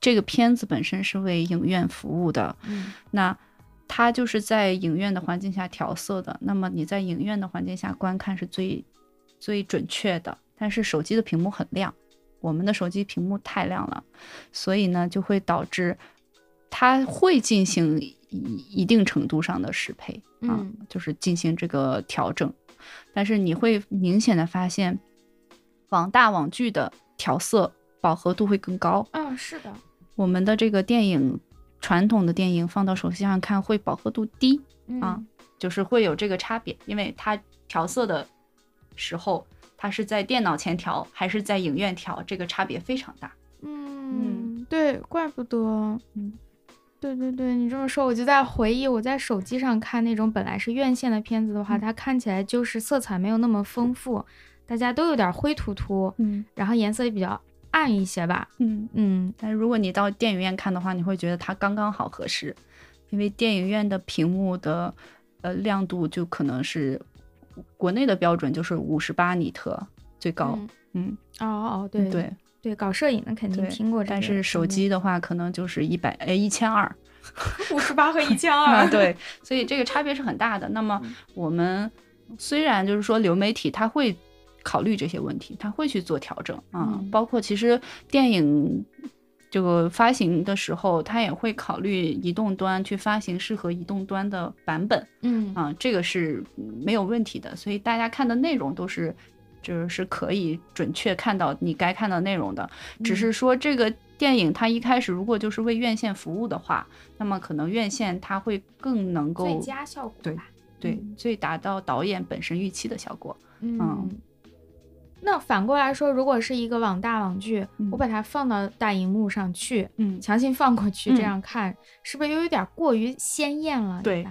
这个片子本身是为影院服务的，嗯那它就是在影院的环境下调色的，那么你在影院的环境下观看是最最准确的。但是手机的屏幕很亮，我们的手机屏幕太亮了，所以呢就会导致它会进行一一定程度上的适配啊，嗯就是进行这个调整。但是你会明显的发现，网大网剧的调色饱和度会更高，嗯，是的，我们的这个电影传统的电影放到手机上看会饱和度低，嗯啊就是会有这个差别，因为它调色的时候，它是在电脑前调还是在影院调，这个差别非常大。嗯，对，怪不得，嗯，对对对，你这么说，我就在回忆我在手机上看那种本来是院线的片子的话，嗯。它看起来就是色彩没有那么丰富，大家都有点灰突突，嗯。然后颜色也比较暗一些吧。嗯，嗯。但如果你到电影院看的话，你会觉得它刚刚好合适，因为电影院的屏幕的呃亮度就可能是国内的标准就是五十八尼特最高，嗯。嗯，哦哦，对对，对，搞摄影的肯定听过这个，但是手机的话可能就是一百哎一千二。五十八和一千啊，二，对，所以这个差别是很大的。那么嗯我们虽然就是说流媒体它会考虑这些问题，它会去做调整啊，嗯包括其实电影这个发行的时候，它也会考虑移动端去发行适合移动端的版本嗯啊，这个是没有问题的。所以大家看的内容都是。就是可以准确看到你该看到内容的，只嗯是说这个电影它一开始如果就是为院线服务的话，那么可能院线它会更能够最佳效果对吧。对嗯最达到导演本身预期的效果。嗯，那反过来说，如果是一个网大网剧，嗯我把它放到大荧幕上去，嗯，强行放过去嗯这样看，是不是又有点过于鲜艳了？对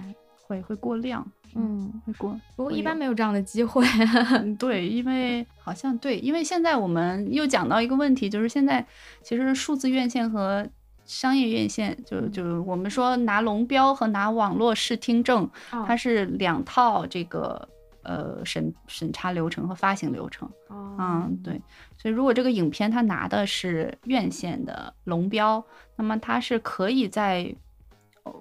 会会过亮，嗯，会过。不过一般没有这样的机会。嗯，对，因为好像对，因为现在我们又讲到一个问题，就是现在其实数字院线和商业院线，就嗯就我们说拿龙标和拿网络视听证，哦它是两套这个呃审审查流程和发行流程。哦嗯，对，所以如果这个影片它拿的是院线的龙标，那么它是可以在呃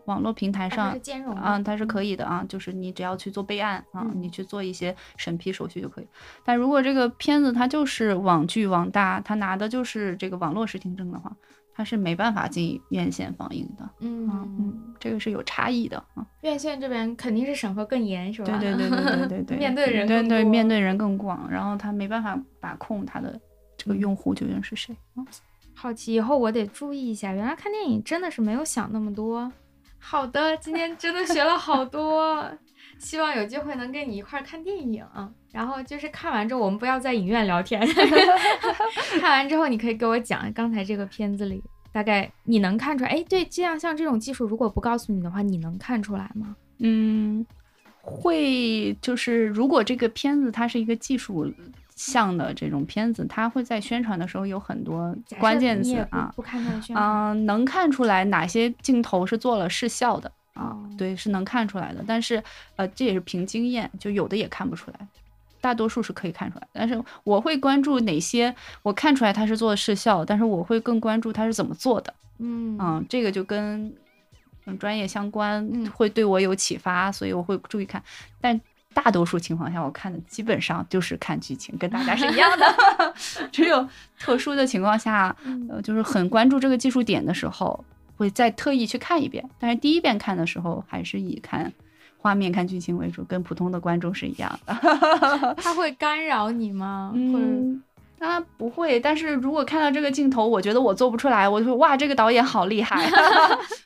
网络平台上啊，它是可嗯以的啊，就是你只要去做备案啊，嗯你去做一些审批手续就可以。但如果这个片子它就是网剧网大，它拿的就是这个网络视听证的话，它是没办法进院线放映的。嗯嗯嗯，这个是有差异的啊。院线这边肯定是审核更严，是吧？对对对对对对对，面对的人对对更多面对人更广，然后他没办法把控他的这个嗯用户究竟是谁。嗯好奇以后我得注意一下，原来看电影真的是没有想那么多。好的，今天真的学了好多，希望有机会能跟你一块儿看电影。然后就是看完之后，我们不要在影院聊天，看完之后你可以给我讲刚才这个片子里大概你能看出来，哎，对，这样像这种技术，如果不告诉你的话，你能看出来吗？嗯，会就是如果这个片子它是一个技术项的这种片子，它会在宣传的时候有很多关键词啊，不看它的宣传。嗯、能看出来哪些镜头是做了视效的啊，哦对，是能看出来的。但是呃，这也是凭经验，就有的也看不出来。大多数是可以看出来，但是我会关注哪些我看出来它是做的视效，但是我会更关注它是怎么做的。嗯嗯，这个就跟嗯专业相关嗯，会对我有启发，所以我会注意看。但大多数情况下，我看的基本上就是看剧情，跟大家是一样的。只有特殊的情况下，嗯呃，就是很关注这个技术点的时候，会再特意去看一遍。但是第一遍看的时候，还是以看画面、看剧情为主，跟普通的观众是一样的。它会干扰你吗？会嗯，他不会，但是如果看到这个镜头，我觉得我做不出来，我就会哇，这个导演好厉害，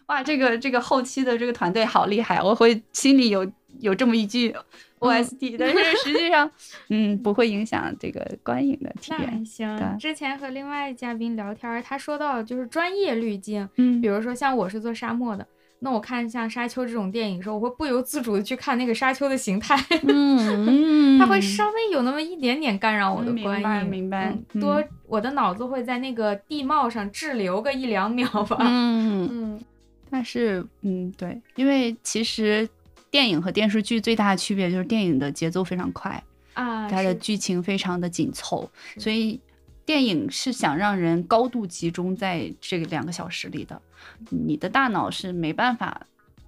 哇，这个这个后期的这个团队好厉害，我会心里有有这么一句 OST，、但是实际上，嗯，不会影响这个观影的体那还验。行。之前和另外嘉宾聊天儿，他说到就是专业滤镜，嗯比如说像我是做沙漠的，那我看像沙丘这种电影的时候，我会不由自主的去看那个沙丘的形态，嗯它会稍微有那么一点点干扰我的观影，白明白多我的脑子会在那个地貌上滞留个一两秒吧。嗯，嗯但是嗯，对，因为其实电影和电视剧最大的区别就是电影的节奏非常快，啊，它的剧情非常的紧凑，所以电影是想让人高度集中在这个两个小时里的，你的大脑是没办法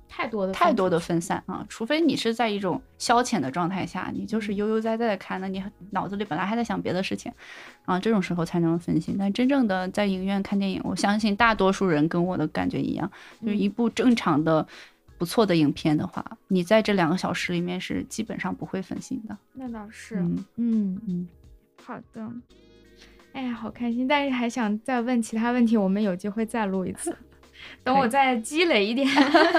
太多的太多的分分散啊，除非你是在一种消遣的状态下，你就是嗯悠悠哉哉的看，那你脑子里本来还在想别的事情，啊，这种时候才能分心。但真正的在影院看电影，我相信大多数人跟我的感觉一样，就是嗯一部正常的。不错的影片的话，你在这两个小时里面是基本上不会分心的。那倒是，嗯嗯嗯，好的。哎呀，好开心！但是还想再问其他问题，我们有机会再录一次。等我再积累一点，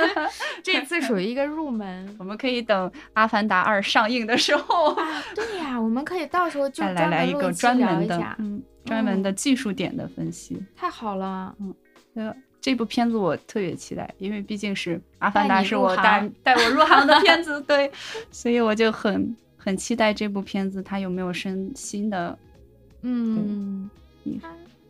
这次属于一个入门 我们可以等《阿凡达二》上映的时候，啊。对呀，我们可以到时候就再来来一个专门的嗯，专门的技术点的分析。太好了。呃，这部片子我特别期待，因为毕竟是《阿凡达》是我带带我入行的片子，对，所以我就很很期待这部片子它有没有升新的。嗯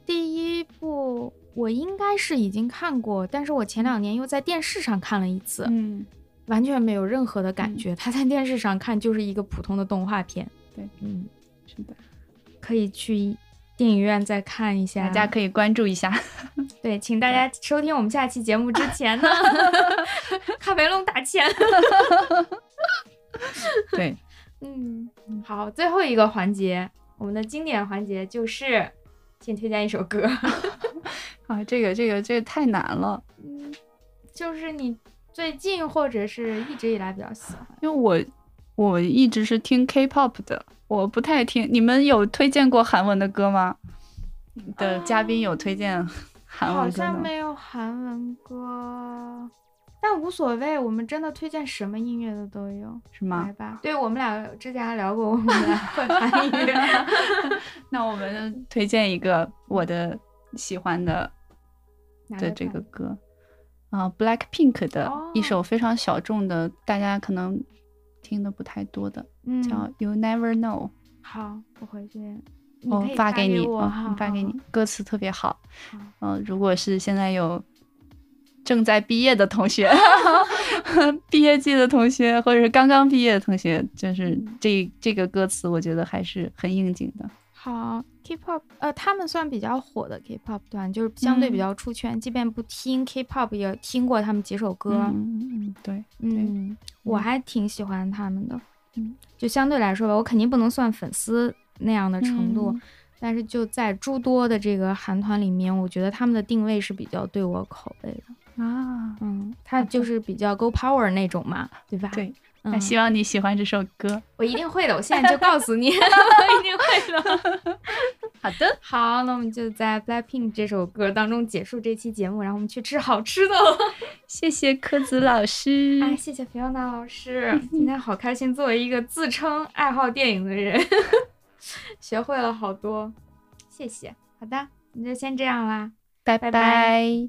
第一部我应该是已经看过，但是我前两年又在电视上看了一次，嗯，完全没有任何的感嗯觉。它在电视上看就是一个普通的动画片。对，嗯，是的，可以去电影院再看一下。大家可以关注一下。对，请大家收听我们下期节目之前呢，卡梅隆打钱。对，嗯，好，最后一个环节，我们的经典环节就是，请推荐一首歌。啊，这个这个这个太难了，嗯，就是你最近或者是一直以来比较喜欢。因为我我一直是听 K-pop 的，我不太听。你们有推荐过韩文的歌吗？的嘉宾有推荐韩好文歌吗？像没有韩文歌，但无所谓，我们真的推荐什么音乐的都有。是吗来？吧，对我们俩之前还聊过，我们俩会 韩音乐。那我们推荐一个我的喜欢的的这个歌啊、b l a c k Pink 的一哦首非常小众的，大家可能听的不太多的，嗯，叫 You Never Know。好，我回去，我发给你，我，发给你，歌词特别好。好嗯、如果是现在有正在毕业的同学，毕业季的同学，或者是刚刚毕业的同学，就是嗯这这个歌词，我觉得还是很应景的。好，K-pop，呃，他们算比较火的 K-pop 团，就是相对比嗯较出圈，即便不听 K-pop 也听过他们几首歌。嗯对，嗯，我嗯还挺喜欢他们的。嗯，就相对来说吧，我肯定不能算粉丝那样的程度，嗯但是就在诸多的这个韩团里面，我觉得他们的定位是比较对我口味的。啊，嗯，他就是比较 go power 那种嘛，对吧？对，嗯，那希望你喜欢这首歌。我一定会的，我现在就告诉你，我一定会的。好的，好，那我们就在 Blackpink 这首歌当中结束这期节目，然后我们去吃好吃的了。谢谢柯子老师。哎，谢谢菲奥娜老师，今天好开心，作为一个自称爱好电影的人，学会了好多，谢谢。好的，那就先这样啦。拜拜拜애